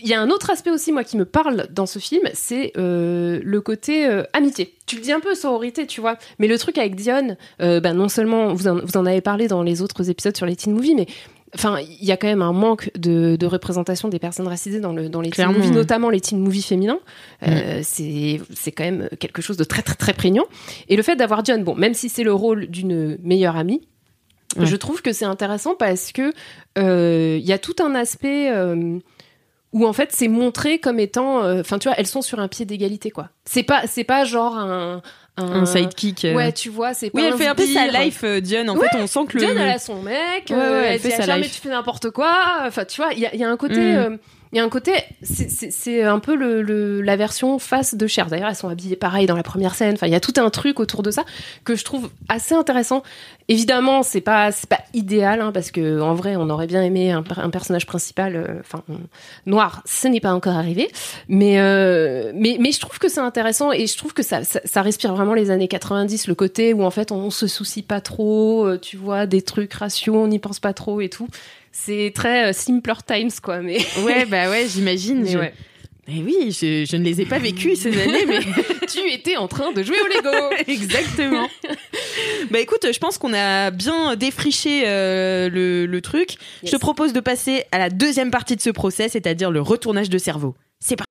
Speaker 8: il y a un autre aspect aussi, moi, qui me parle dans ce film, c'est euh, le côté euh, amitié. Tu le dis un peu sororité, tu vois, mais le truc avec Dion, euh, bah, non seulement, vous en, vous en avez parlé dans les autres épisodes sur les teen movies, mais enfin, il y a quand même un manque de, de représentation des personnes racisées dans, le, dans les teen
Speaker 1: Clairement,
Speaker 8: movies,
Speaker 1: ouais.
Speaker 8: notamment les teen movies féminins. Euh, c'est quand même quelque chose de très, très, très prégnant. Et le fait d'avoir Dion, bon, même si c'est le rôle d'une meilleure amie,
Speaker 1: Ouais.
Speaker 8: je trouve que c'est intéressant parce que euh, il y a tout un aspect euh, où en fait c'est montré comme étant, euh, enfin tu vois, elles sont sur un pied d'égalité quoi. C'est pas, c'est pas genre un
Speaker 1: Un sidekick. euh.
Speaker 8: Ouais, tu vois, c'est pas.
Speaker 1: Oui, elle fait un peu sa life, euh, Diane. En
Speaker 8: Ouais.
Speaker 1: fait, on sent que le.
Speaker 8: Diane,
Speaker 1: le-
Speaker 8: elle a son mec,
Speaker 1: Ouais,
Speaker 8: euh,
Speaker 1: ouais, elle
Speaker 8: elle
Speaker 1: fait
Speaker 8: dit
Speaker 1: sa
Speaker 8: jamais
Speaker 1: life.
Speaker 8: tu fais n'importe quoi. Enfin, tu vois, il y a, il y a un côté.
Speaker 1: Mm.
Speaker 8: Il y a un côté, c'est- un peu la version face de Cher. D'ailleurs, elles sont habillées pareil dans la première scène. Enfin, il y a tout un truc autour de ça que je trouve assez intéressant. Évidemment, c'est pas c'est pas idéal hein, parce que en vrai, on aurait bien aimé un, per- un personnage principal, euh, enfin noir. Ce n'est pas encore arrivé, mais euh, mais mais je trouve que c'est intéressant et je trouve que ça, respire vraiment les années 90, le côté où en fait on se soucie pas trop, euh, tu vois, des trucs raciaux, on n'y pense pas trop et tout. C'est très euh, simpler times quoi, mais
Speaker 1: Ouais, bah ouais, j'imagine.
Speaker 8: Mais
Speaker 1: je-
Speaker 8: ouais.
Speaker 1: Mais oui, je, je ne les ai pas vécues ces années, mais
Speaker 8: tu étais en train de jouer au Lego.
Speaker 1: exactement. bah écoute, je pense qu'on a bien défriché euh, le, le truc. Je te propose de passer à la deuxième partie de ce procès, c'est-à-dire le retournage de cerveau. C'est parti.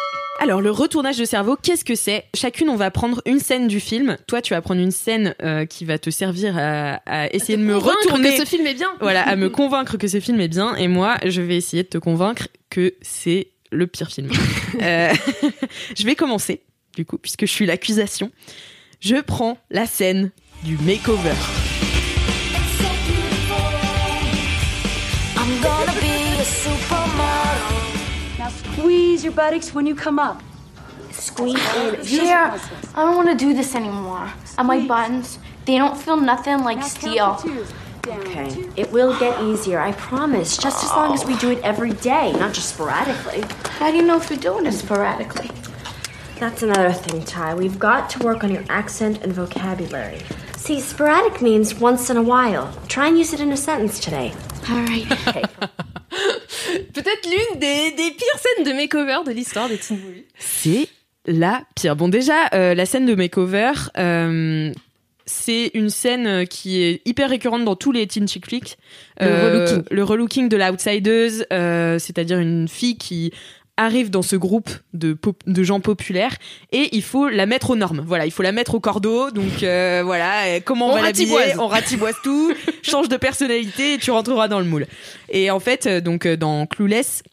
Speaker 1: Alors, le retournage de cerveau, qu'est-ce que c'est? Chacune, on va prendre une scène du film. Toi, tu vas prendre une scène euh, qui va te servir à, à essayer de me
Speaker 8: Convaincre
Speaker 1: retourner.
Speaker 8: que ce film est bien.
Speaker 1: Voilà, à me convaincre que ce film est bien. Et moi, je vais essayer de te convaincre que c'est le pire film. Euh, je vais commencer, du coup, puisque je suis l'accusation. Je prends la scène du makeover.
Speaker 6: I'm
Speaker 10: squeeze your buttocks when you come up.
Speaker 6: Squeeze uh, in. Cher, I don't want to do this anymore. And my buttons, they don't feel nothing like steel.
Speaker 10: Okay. It will get easier, I promise. Just as long as we do it every day, not just sporadically.
Speaker 6: How do you know if you're doing it sporadically?
Speaker 10: That's another thing, Ty. We've got to work on your accent and vocabulary. See, sporadic means once in a while. Try and use it in a sentence today.
Speaker 6: All right.
Speaker 10: Okay.
Speaker 8: Peut-être l'une des, des pires scènes de makeover de l'histoire des teen movies.
Speaker 1: C'est la pire. Bon, déjà, euh, la scène de makeover, euh, c'est une scène qui est hyper récurrente dans tous les teen chick flicks.
Speaker 8: Le relooking.
Speaker 1: Le relooking de l'outsiders, euh, c'est-à-dire une fille qui arrive dans ce groupe de, gens populaires et il faut la mettre aux normes. Voilà, il faut la mettre au cordeau. Donc euh, voilà, euh, comment on,
Speaker 8: On
Speaker 1: va l'habiller? On ratiboise tout, change de personnalité et tu rentreras dans le moule. Et en fait, euh, donc dans Clueless,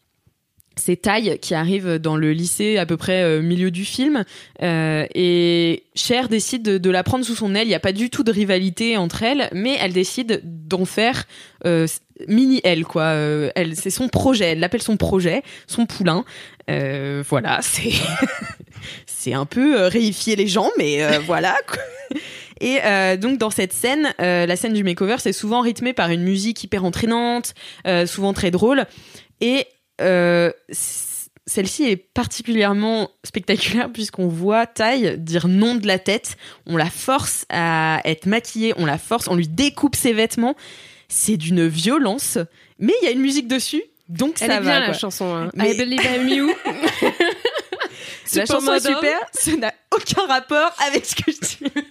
Speaker 1: c'est Taille qui arrive dans le lycée à peu près euh, milieu du film euh, et Cher décide de, de la prendre sous son aile. Il n'y a pas du tout de rivalité entre elles, mais elle décide d'en faire euh, mini elle quoi. Euh, elle c'est son projet. Elle l'appelle son projet, son poulain. Voilà, c'est c'est un peu réifier les gens, mais voilà. Et euh, donc dans cette scène, euh, la scène du makeover, c'est souvent rythmé par une musique hyper entraînante, euh, souvent très drôle. Et euh, celle-ci est particulièrement spectaculaire puisqu'on voit Taille dire non de la tête. On la force à être maquillée, on la force, on lui découpe ses vêtements. C'est d'une violence, mais il y a une musique dessus, donc
Speaker 8: Elle
Speaker 1: ça
Speaker 8: est bien
Speaker 1: va.
Speaker 8: la
Speaker 1: quoi.
Speaker 8: chanson. Hein.
Speaker 1: Mais-
Speaker 8: I believe I'm you.
Speaker 1: La chanson est super, ça n'a aucun rapport avec ce que je dis.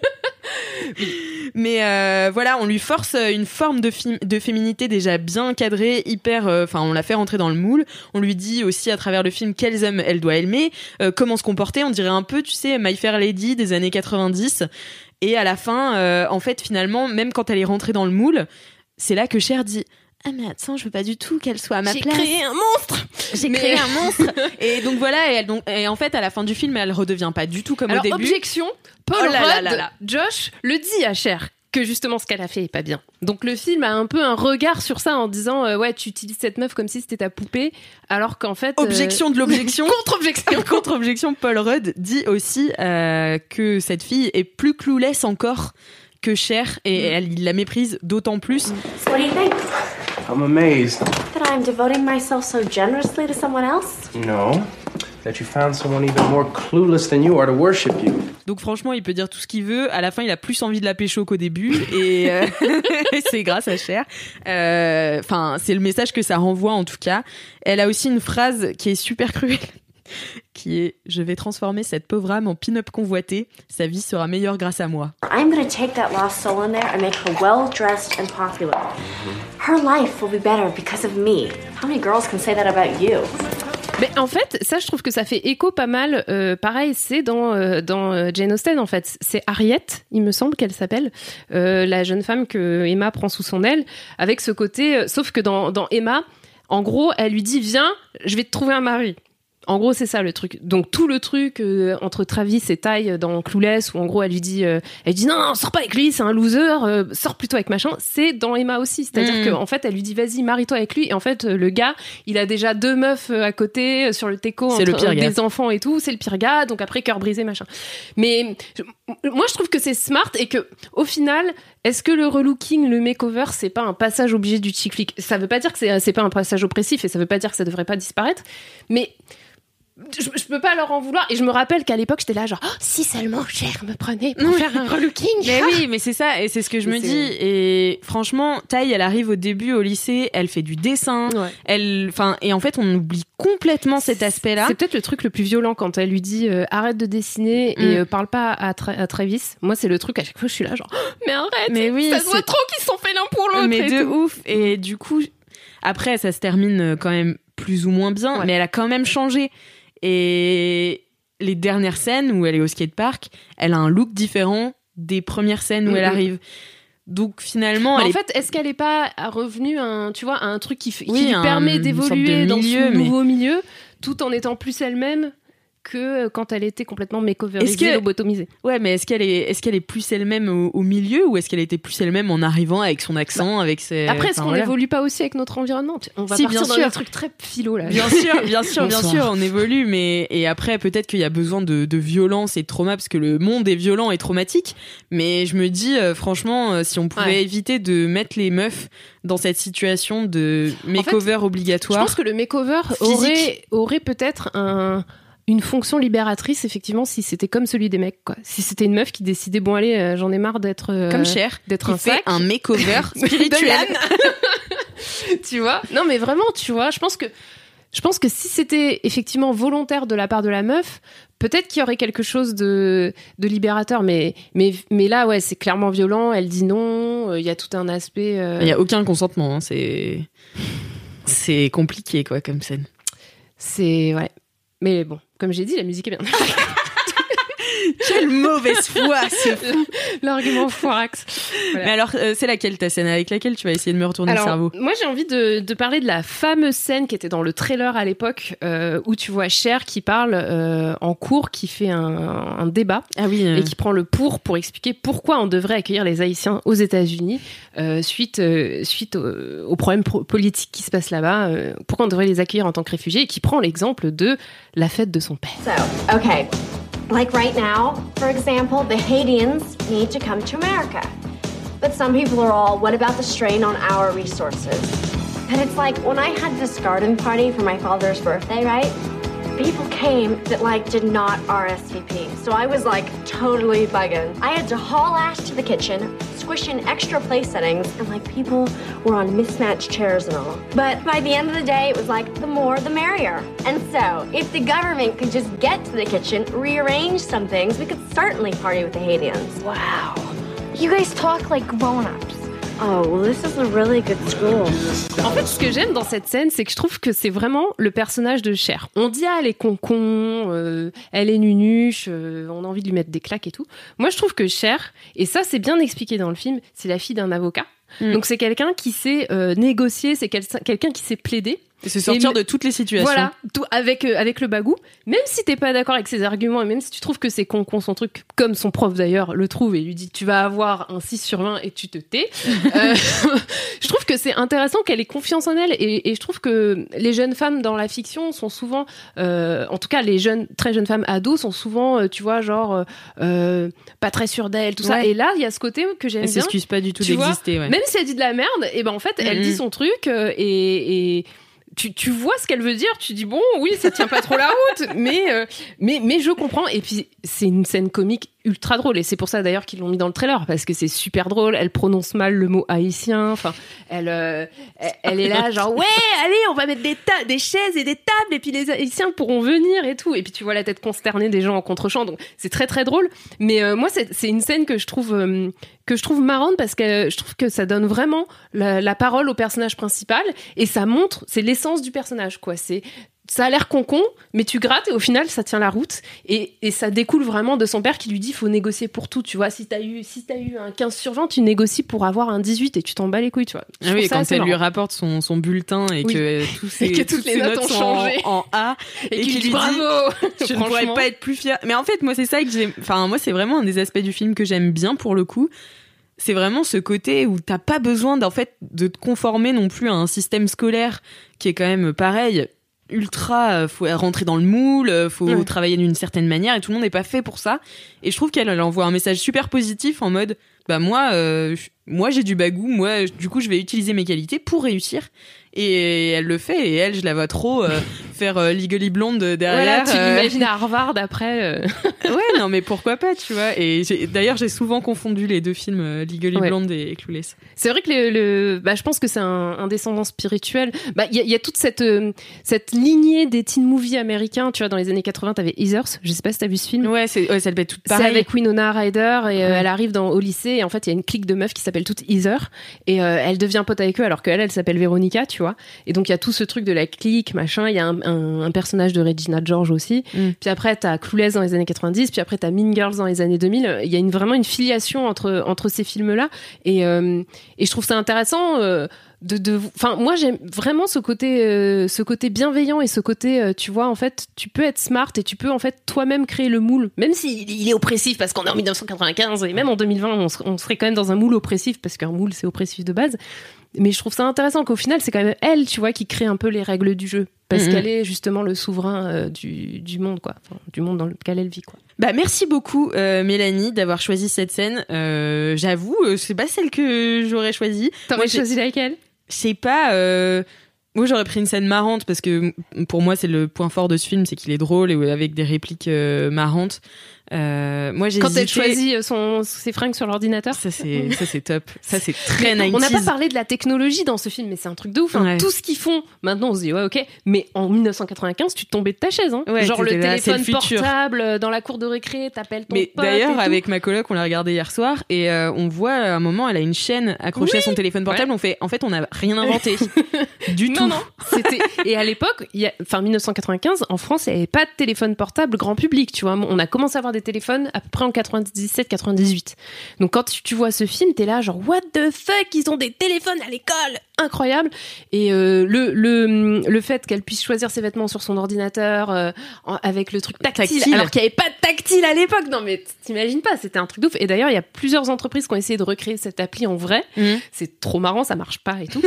Speaker 1: Mais euh, voilà, on lui force une forme de, féminité déjà bien cadrée, hyper. euh, Enfin, on la fait rentrer dans le moule. On lui dit aussi à travers le film quels hommes elle doit aimer, euh, comment se comporter. On dirait un peu, tu sais, My Fair Lady des années 90. Et à la fin, euh, en fait, finalement, même quand elle est rentrée dans le moule, c'est là que Cher dit. Ah mais attends, je veux pas du tout qu'elle soit à ma
Speaker 8: J'ai
Speaker 1: place.
Speaker 8: créé un monstre.
Speaker 1: J'ai
Speaker 8: Mais-
Speaker 1: créé un monstre. Et donc voilà, et, elle, donc, et en fait, à la fin du film, elle redevient pas du tout comme
Speaker 8: Alors
Speaker 1: au début.
Speaker 8: objection, Paul
Speaker 1: Oh là là
Speaker 8: Rudd,
Speaker 1: là là.
Speaker 8: Josh le dit à Cher que justement ce qu'elle a fait est pas bien. Donc le film a un peu un regard sur ça en disant euh, ouais tu utilises cette meuf comme si c'était ta poupée alors qu'en fait euh,
Speaker 1: Objection de l'objection.
Speaker 8: contre-objection.
Speaker 1: Contre-objection, Paul Rudd dit aussi euh, que cette fille est plus clueless encore que Cher et elle il la méprise d'autant plus.
Speaker 10: So what do you think?
Speaker 4: I'm amazed.
Speaker 10: That I'm devoting myself so generously to someone else?
Speaker 4: No, that you found someone even more clueless than you are to worship you.
Speaker 1: Donc franchement, il peut dire tout ce qu'il veut. À la fin, il a plus envie de la pécho qu'au début, et euh, c'est grâce à Cher. Euh, Enfin, c'est le message que ça renvoie en tout cas. Elle a aussi une phrase qui est super cruelle, qui est "Je vais transformer cette pauvre âme en pin-up convoité. Sa vie sera meilleure grâce à moi."
Speaker 10: I'm gonna take that lost soul in there and make her well dressed and popular. Her life will be better because of me. How many girls can say that about you?
Speaker 8: Mais en fait, ça, je trouve que ça fait écho pas mal. euh, pareil, c'est dans euh, dans euh, Jane Austen en fait. C'est Harriet, il me semble qu'elle s'appelle, euh, la jeune femme que Emma prend sous son aile, avec ce côté. euh, sauf que dans dans Emma, en gros, elle lui dit viens, je vais te trouver un mari. En gros, c'est ça le truc. Donc tout le truc euh, entre Travis et Ty dans Clueless, où en gros elle lui dit, euh, elle dit non, non, sors pas avec lui, c'est un loser, euh, sors plutôt avec machin. C'est dans Emma aussi, c'est-à-dire
Speaker 1: Mm.
Speaker 8: qu'en fait elle lui dit vas-y marie-toi avec lui, et en fait euh, le gars, il a déjà deux meufs euh, à côté euh, sur le teco,
Speaker 1: C'est le
Speaker 8: entre,
Speaker 1: pire
Speaker 8: euh,
Speaker 1: gars.
Speaker 8: des enfants et tout, c'est le pire gars. Donc après cœur brisé machin. Mais je- moi je trouve que c'est smart et que au final, est-ce que le relooking, le makeover, c'est pas un passage obligé du chick flick Ça veut pas dire que c'est c'est pas un passage oppressif et ça veut pas dire que ça devrait pas disparaître, mais je, je peux pas leur en vouloir. Et je me rappelle qu'à l'époque, j'étais là, genre, Oh, si seulement Cher me prenait pour faire un relooking.
Speaker 1: Mais oui, mais c'est ça, et c'est ce que je me
Speaker 8: Mais
Speaker 1: dis. Et franchement, Taille, elle arrive au début au lycée, elle fait du dessin,
Speaker 8: Ouais.
Speaker 1: elle, enfin, et en fait, on oublie complètement cet aspect-là.
Speaker 8: C'est peut-être le truc le plus violent quand elle lui dit euh, arrête de dessiner
Speaker 1: Mm.
Speaker 8: et euh, parle pas à, Tra- à Travis. Moi, c'est le truc à chaque fois, je suis là, genre, Oh, mais arrête,
Speaker 1: Mais oui,
Speaker 8: ça se voit trop qu'ils sont faits l'un pour l'autre.
Speaker 1: mais
Speaker 8: et
Speaker 1: de
Speaker 8: tout.
Speaker 1: ouf. Et du coup, après, ça se termine euh, quand même plus ou moins bien,
Speaker 8: Ouais.
Speaker 1: mais elle a quand même changé. Et les dernières scènes où elle est au skatepark, elle a un look différent des premières scènes où elle arrive. Donc finalement,
Speaker 8: en
Speaker 1: est
Speaker 8: fait, est-ce qu'elle est pas revenue à un, tu vois, à un truc qui, f- qui
Speaker 1: Oui,
Speaker 8: lui
Speaker 1: un-
Speaker 8: permet d'évoluer dans ce
Speaker 1: mais-
Speaker 8: nouveau milieu, tout en étant plus elle-même? Que euh, quand elle était complètement makeoverisée,
Speaker 1: Est-ce que-
Speaker 8: lobotomisée.
Speaker 1: Ouais, mais est-ce qu'elle est, est-ce qu'elle est plus elle-même au, au milieu ou est-ce qu'elle était plus elle-même en arrivant avec son accent, avec ses.
Speaker 8: Après, est-ce
Speaker 1: enfin,
Speaker 8: qu'on
Speaker 1: voilà.
Speaker 8: évolue pas aussi avec notre environnement? On va
Speaker 1: Si,
Speaker 8: partir
Speaker 1: bien
Speaker 8: dans
Speaker 1: sûr.
Speaker 8: des trucs très philo là.
Speaker 1: Bien sûr, bien sûr, bien
Speaker 8: Bonsoir.
Speaker 1: sûr, on évolue, mais et après peut-être qu'il y a besoin de, de violence et de trauma parce que le monde est violent et traumatique. Mais je me dis euh, franchement, euh, si on pouvait
Speaker 8: Ouais.
Speaker 1: éviter de mettre les meufs dans cette situation de makeover
Speaker 8: Je
Speaker 1: obligatoire.
Speaker 8: pense que le makeover
Speaker 1: Physique.
Speaker 8: aurait, aurait peut-être un, une fonction libératrice, effectivement, si c'était comme celui des mecs. Quoi. Si c'était une meuf qui décidait, bon, allez, euh, j'en ai marre d'être. euh,
Speaker 1: Comme Cher,
Speaker 8: D'être un
Speaker 1: fait
Speaker 8: sac.
Speaker 1: un makeover
Speaker 8: De
Speaker 1: spirituel.
Speaker 8: Tu vois? Non, mais vraiment, tu vois, je pense que. Je pense que si c'était effectivement volontaire de la part de la meuf, peut-être qu'il y aurait quelque chose de, de libérateur. Mais, mais, mais là, ouais, c'est clairement violent. Elle dit non. euh, Il y a tout un aspect. euh,
Speaker 1: Il n'y a aucun consentement, hein, c'est c'est compliqué quoi comme scène.
Speaker 8: C'est ouais. Mais bon, comme j'ai dit, la musique est bien.
Speaker 1: Quelle mauvaise foi, fou.
Speaker 8: L'argument foirax.
Speaker 1: Voilà. Mais alors, euh, c'est laquelle ta scène avec laquelle tu vas essayer de me retourner
Speaker 8: alors,
Speaker 1: le cerveau?
Speaker 8: Moi, j'ai envie de, de, parler de la fameuse scène qui était dans le trailer à l'époque euh, où tu vois Cher qui parle euh, en cours, qui fait un, un débat
Speaker 1: ah oui,
Speaker 8: et qui prend le pour pour expliquer pourquoi on devrait accueillir les Haïtiens aux États-Unis suite suite aux au problèmes politiques qui se passent là-bas. pourquoi on devrait les accueillir en tant que réfugiés et qui prend l'exemple de la fête de son père.
Speaker 10: So, okay. Like right now, for example, the Haitians need to come to America. But some people are all, what about the strain on our resources? And it's like when I had this garden party for my father's birthday, right? People came that like did not RSVP. So I was like totally bugging. I had to haul ass to the kitchen, squish in extra place settings, and like people were on mismatched chairs and all. But by the end of the day, it was like the more the merrier. And so, if the government could just get to the kitchen, rearrange some things, we could certainly party with the Haitians.
Speaker 6: Wow. You guys talk like grown ups.
Speaker 10: Oh, well, this is a really good school.
Speaker 8: En fait, ce que j'aime dans cette scène, c'est que je trouve que c'est vraiment le personnage de Cher. On dit, ah, elle est concon, euh, elle est nunuche, euh, on a envie de lui mettre des claques et tout. Moi, je trouve que Cher, et ça, c'est bien expliqué dans le film, c'est la fille d'un avocat. Mm. Donc, c'est quelqu'un qui sait euh, négocier, c'est quelqu'un qui sait plaider.
Speaker 1: Et se sortir et de toutes les situations.
Speaker 8: Voilà, tout avec euh, avec le bagou. Même si t'es pas d'accord avec ses arguments et même si tu trouves que c'est con con son truc, comme son prof d'ailleurs le trouve et lui dit tu vas avoir un 6 sur 20 et tu te tais. euh, je trouve que c'est intéressant qu'elle ait confiance en elle et, et, je trouve que les jeunes femmes dans la fiction sont souvent, euh, en tout cas les jeunes très jeunes femmes ados sont souvent, tu vois, genre pas très sûres d'elles, tout ouais. ça. Et là il y a ce côté que j'aime bien.
Speaker 1: Elle s'excuse pas du tout d'exister. Ouais.
Speaker 8: Même si elle dit de la merde, et ben en fait elle dit son truc et, et tu, tu vois ce qu'elle veut dire, tu dis bon, oui, ça tient pas trop la route, mais euh, mais mais je comprends. Et puis c'est une scène comique ultra drôle et c'est pour ça d'ailleurs qu'ils l'ont mis dans le trailer parce que c'est super drôle. Elle prononce mal le mot haïtien. Enfin, elle euh, elle est là genre ouais, allez, on va mettre des des chaises et des tables et puis les haïtiens pourront venir et tout. Et puis tu vois la tête consternée des gens en contre-champ. Donc c'est très très drôle. Mais euh, moi c'est c'est une scène que je trouve euh, que je trouve marrante parce que je trouve que ça donne vraiment la, parole au personnage principal et ça montre c'est l'essence du personnage quoi. C'est ça a l'air con-con, mais tu grattes et au final, ça tient la route. Et, et, ça découle vraiment de son père qui lui dit faut négocier pour tout. Tu vois, si t'as eu, si as eu un 15 sur 20, tu négocies pour avoir un 18 et tu t'en bats les couilles, tu vois.
Speaker 1: Ah oui, quand elle marrant. lui rapporte son, son bulletin et
Speaker 8: oui.
Speaker 1: que, tous ses,
Speaker 8: et que toutes les notes,
Speaker 1: notes
Speaker 8: ont changé
Speaker 1: en, en A
Speaker 8: et,
Speaker 1: et
Speaker 8: qu'il
Speaker 1: lui
Speaker 8: dit bravo
Speaker 1: Je ne pourrais pas être plus fière. Mais en fait, moi, c'est ça que j'ai. Enfin, moi, c'est vraiment un des aspects du film que j'aime bien pour le coup c'est vraiment ce côté où t'as pas besoin d'en fait de te conformer non plus à un système scolaire qui est quand même pareil ultra faut rentrer dans le moule faut ouais. travailler d'une certaine manière et tout le monde n'est pas fait pour ça et je trouve qu'elle elle envoie un message super positif en mode bah moi euh, moi j'ai du bagou. Moi du coup je vais utiliser mes qualités pour réussir. Et elle le fait. Et elle je la vois trop euh, faire euh, Legally Blonde derrière
Speaker 8: voilà, tu l'imagines à Harvard après
Speaker 1: ouais non mais pourquoi pas tu vois. Et d'ailleurs j'ai souvent confondu les deux films euh, Legally ouais. Blonde et Clueless.
Speaker 8: C'est vrai que le, le bah, je pense que c'est un, un, descendant spirituel. Bah il y, y, a toute cette cette lignée des teen movies américains tu vois dans les années 80 t'avais Heathers. Je sais pas si t'as vu ce film.
Speaker 1: Ouais c'est ouais, ça le toute pareil
Speaker 8: c'est avec Winona Ryder et ouais. elle arrive dans au lycée et en fait il y a une clique de meufs qui s'appelle toutes Heather et euh, elle devient pote avec eux alors qu'elle elle s'appelle Véronica tu vois. Et donc il y a tout ce truc de la clique machin il y a un, un, un, personnage de Regina George aussi. Mm. puis après t'as Clueless dans les années 90 puis après t'as Mean Girls dans les années 2000 il y a une, vraiment une filiation entre entre ces films là et euh, et je trouve ça intéressant euh, de, de enfin moi j'aime vraiment ce côté euh, ce côté bienveillant et ce côté euh, tu vois en fait tu peux être smart et tu peux en fait toi-même créer le moule. Même s'il il est oppressif parce qu'on est en 1995 et même en 2020 on, on serait quand même dans un moule oppressif parce qu'un moule c'est oppressif de base. Mais je trouve ça intéressant qu'au final c'est quand même elle tu vois qui crée un peu les règles du jeu parce mmh. qu'elle est justement le souverain euh, du, du monde quoi. Enfin, du monde dans lequel elle vit quoi.
Speaker 1: Bah merci beaucoup euh, Mélanie d'avoir choisi cette scène. Euh, j'avoue c'est pas celle que j'aurais choisie.
Speaker 8: T'aurais choisi laquelle?
Speaker 1: Je sais pas euh... moi j'aurais pris une scène marrante parce que pour moi c'est le point fort de ce film c'est qu'il est drôle et avec des répliques euh, marrantes euh, moi j'ai
Speaker 8: quand elle choisit son ses fringues sur l'ordinateur.
Speaker 1: Ça c'est ça c'est top. Ça c'est très 90s.
Speaker 8: on n'a pas parlé de la technologie dans ce film mais c'est un truc de ouf hein. ouais. tout ce qu'ils font maintenant on se dit ouais ok mais en 1995 tu tombais de ta chaise hein.
Speaker 1: ouais,
Speaker 8: genre le
Speaker 1: là,
Speaker 8: téléphone
Speaker 1: le
Speaker 8: portable euh, dans la cour de récré t'appelles ton
Speaker 1: mais
Speaker 8: pote
Speaker 1: d'ailleurs avec ma coloc on l'a regardé hier soir et euh, on voit à un moment elle a une chaîne accrochée
Speaker 8: oui
Speaker 1: à son téléphone portable.
Speaker 8: Ouais.
Speaker 1: on fait en fait on n'a rien inventé. Du
Speaker 8: non,
Speaker 1: tout.
Speaker 8: non. C'était et à l'époque enfin 1995 en France il n'y avait pas de téléphone portable grand public tu vois. On a commencé à avoir des des téléphones à peu près en 97-98. Donc quand tu, vois ce film, t'es là genre what the fuck, ils ont des téléphones à l'école, incroyable. Et euh, le le le fait qu'elle puisse choisir ses vêtements sur son ordinateur euh, avec le truc tactile,
Speaker 1: Tactile.
Speaker 8: alors qu'il n'y avait pas de tactile à l'époque. Non mais t'imagines pas, c'était un truc de ouf. Et d'ailleurs, il y a plusieurs entreprises qui ont essayé de recréer cette appli en vrai.
Speaker 1: Mhm.
Speaker 8: C'est trop marrant, ça marche pas et tout.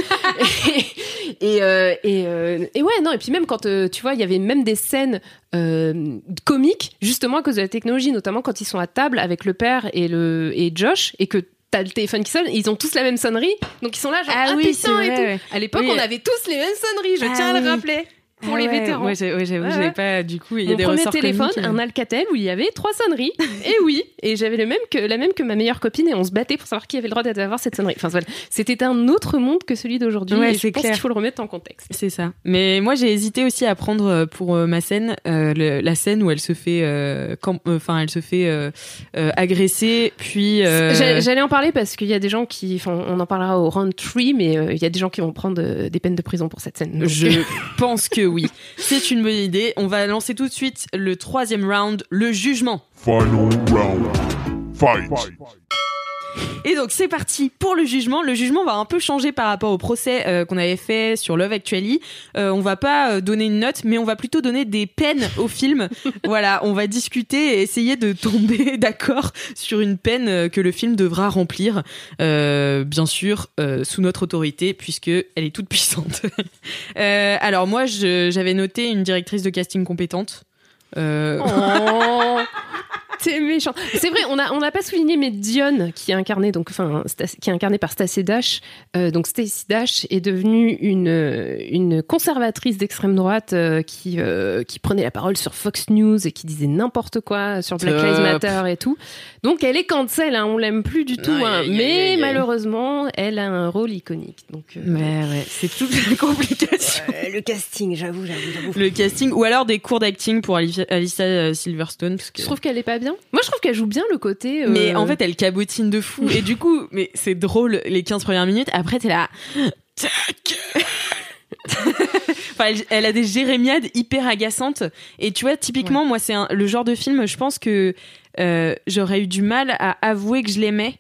Speaker 8: et et, euh, et, euh, et ouais non et puis même quand euh, tu vois il y avait même des scènes comiques justement à cause de la technologie notamment quand ils sont à table avec le père et le et Josh et que T'as le téléphone qui sonne, ils ont tous la même sonnerie, donc ils sont là genre
Speaker 1: Ah
Speaker 8: ah,
Speaker 1: oui,
Speaker 8: putain
Speaker 1: c'est
Speaker 8: et
Speaker 1: vrai,
Speaker 8: tout.
Speaker 1: ouais.
Speaker 8: À l'époque,
Speaker 1: Oui.
Speaker 8: on avait tous les mêmes sonneries, je
Speaker 1: Ah
Speaker 8: tiens à le rappeler pour
Speaker 1: Ah
Speaker 8: les
Speaker 1: ouais,
Speaker 8: vétérans.
Speaker 1: Ouais, j'avoue,
Speaker 8: Ouais,
Speaker 1: j'avais pas. Du coup, il y a des
Speaker 8: premier téléphone,
Speaker 1: comiques,
Speaker 8: un. Alcatel où il y avait trois sonneries. et oui, et j'avais le même que la même que ma meilleure copine et on se battait pour savoir qui avait le droit d'avoir cette sonnerie. Enfin voilà, c'était un autre monde que celui d'aujourd'hui.
Speaker 1: Ouais,
Speaker 8: et je pense qu'il faut le remettre en contexte.
Speaker 1: C'est ça. Mais moi, j'ai hésité aussi à prendre euh, pour euh, ma scène euh, le- la scène où elle se fait, euh, enfin, elle se fait agresser, puis.
Speaker 8: J'a- J'allais en parler parce qu'il y a des gens qui, enfin, on en parlera au round 3, mais il y a des gens qui vont prendre des peines de prison pour cette scène. Donc,
Speaker 1: Je pense que oui. C'est une bonne idée. On va lancer tout de suite le troisième round, le jugement.
Speaker 9: Final round. Fight.
Speaker 1: Et donc c'est parti pour le jugement. Le jugement va un peu changer par rapport au procès euh, qu'on avait fait sur Love Actually. Euh, on va pas euh, donner une note, mais on va plutôt donner des peines au film. voilà, on va discuter et essayer de tomber d'accord sur une peine euh, que le film devra remplir, Euh, bien sûr sous notre autorité puisque elle est toute puissante. Alors moi, j'avais noté une directrice de casting compétente. Euh,
Speaker 8: Oh, t'es méchant. C'est vrai, on n'a pas souligné, mais Dion qui est incarné donc enfin qui est incarné par Stacey Dash. euh, donc Stacey Dash est devenue une euh, une conservatrice d'extrême droite euh, qui euh, qui prenait la parole sur Fox News et qui disait n'importe quoi sur Black. Lives Matter et tout. Donc elle est cancel, hein, on l'aime plus du tout. Hein, mais malheureusement, elle a un rôle iconique. Donc euh,
Speaker 1: mais ouais, c'est toute la complication.
Speaker 8: le casting, j'avoue, j'avoue, j'avoue.
Speaker 1: le casting ou alors des cours d'acting pour Alicia, Alicia, Silverstone parce que
Speaker 8: Je trouve qu'elle est pas bien. Moi, je trouve qu'elle joue bien le côté. euh,
Speaker 1: mais en fait elle cabotine de fou. Et du coup mais c'est drôle les 15 premières minutes. Après t'es là Tac. enfin elle, elle a des jérémiades hyper agaçantes. Et tu vois typiquement moi c'est un- le genre de film je pense que euh, j'aurais eu du mal à avouer que je l'aimais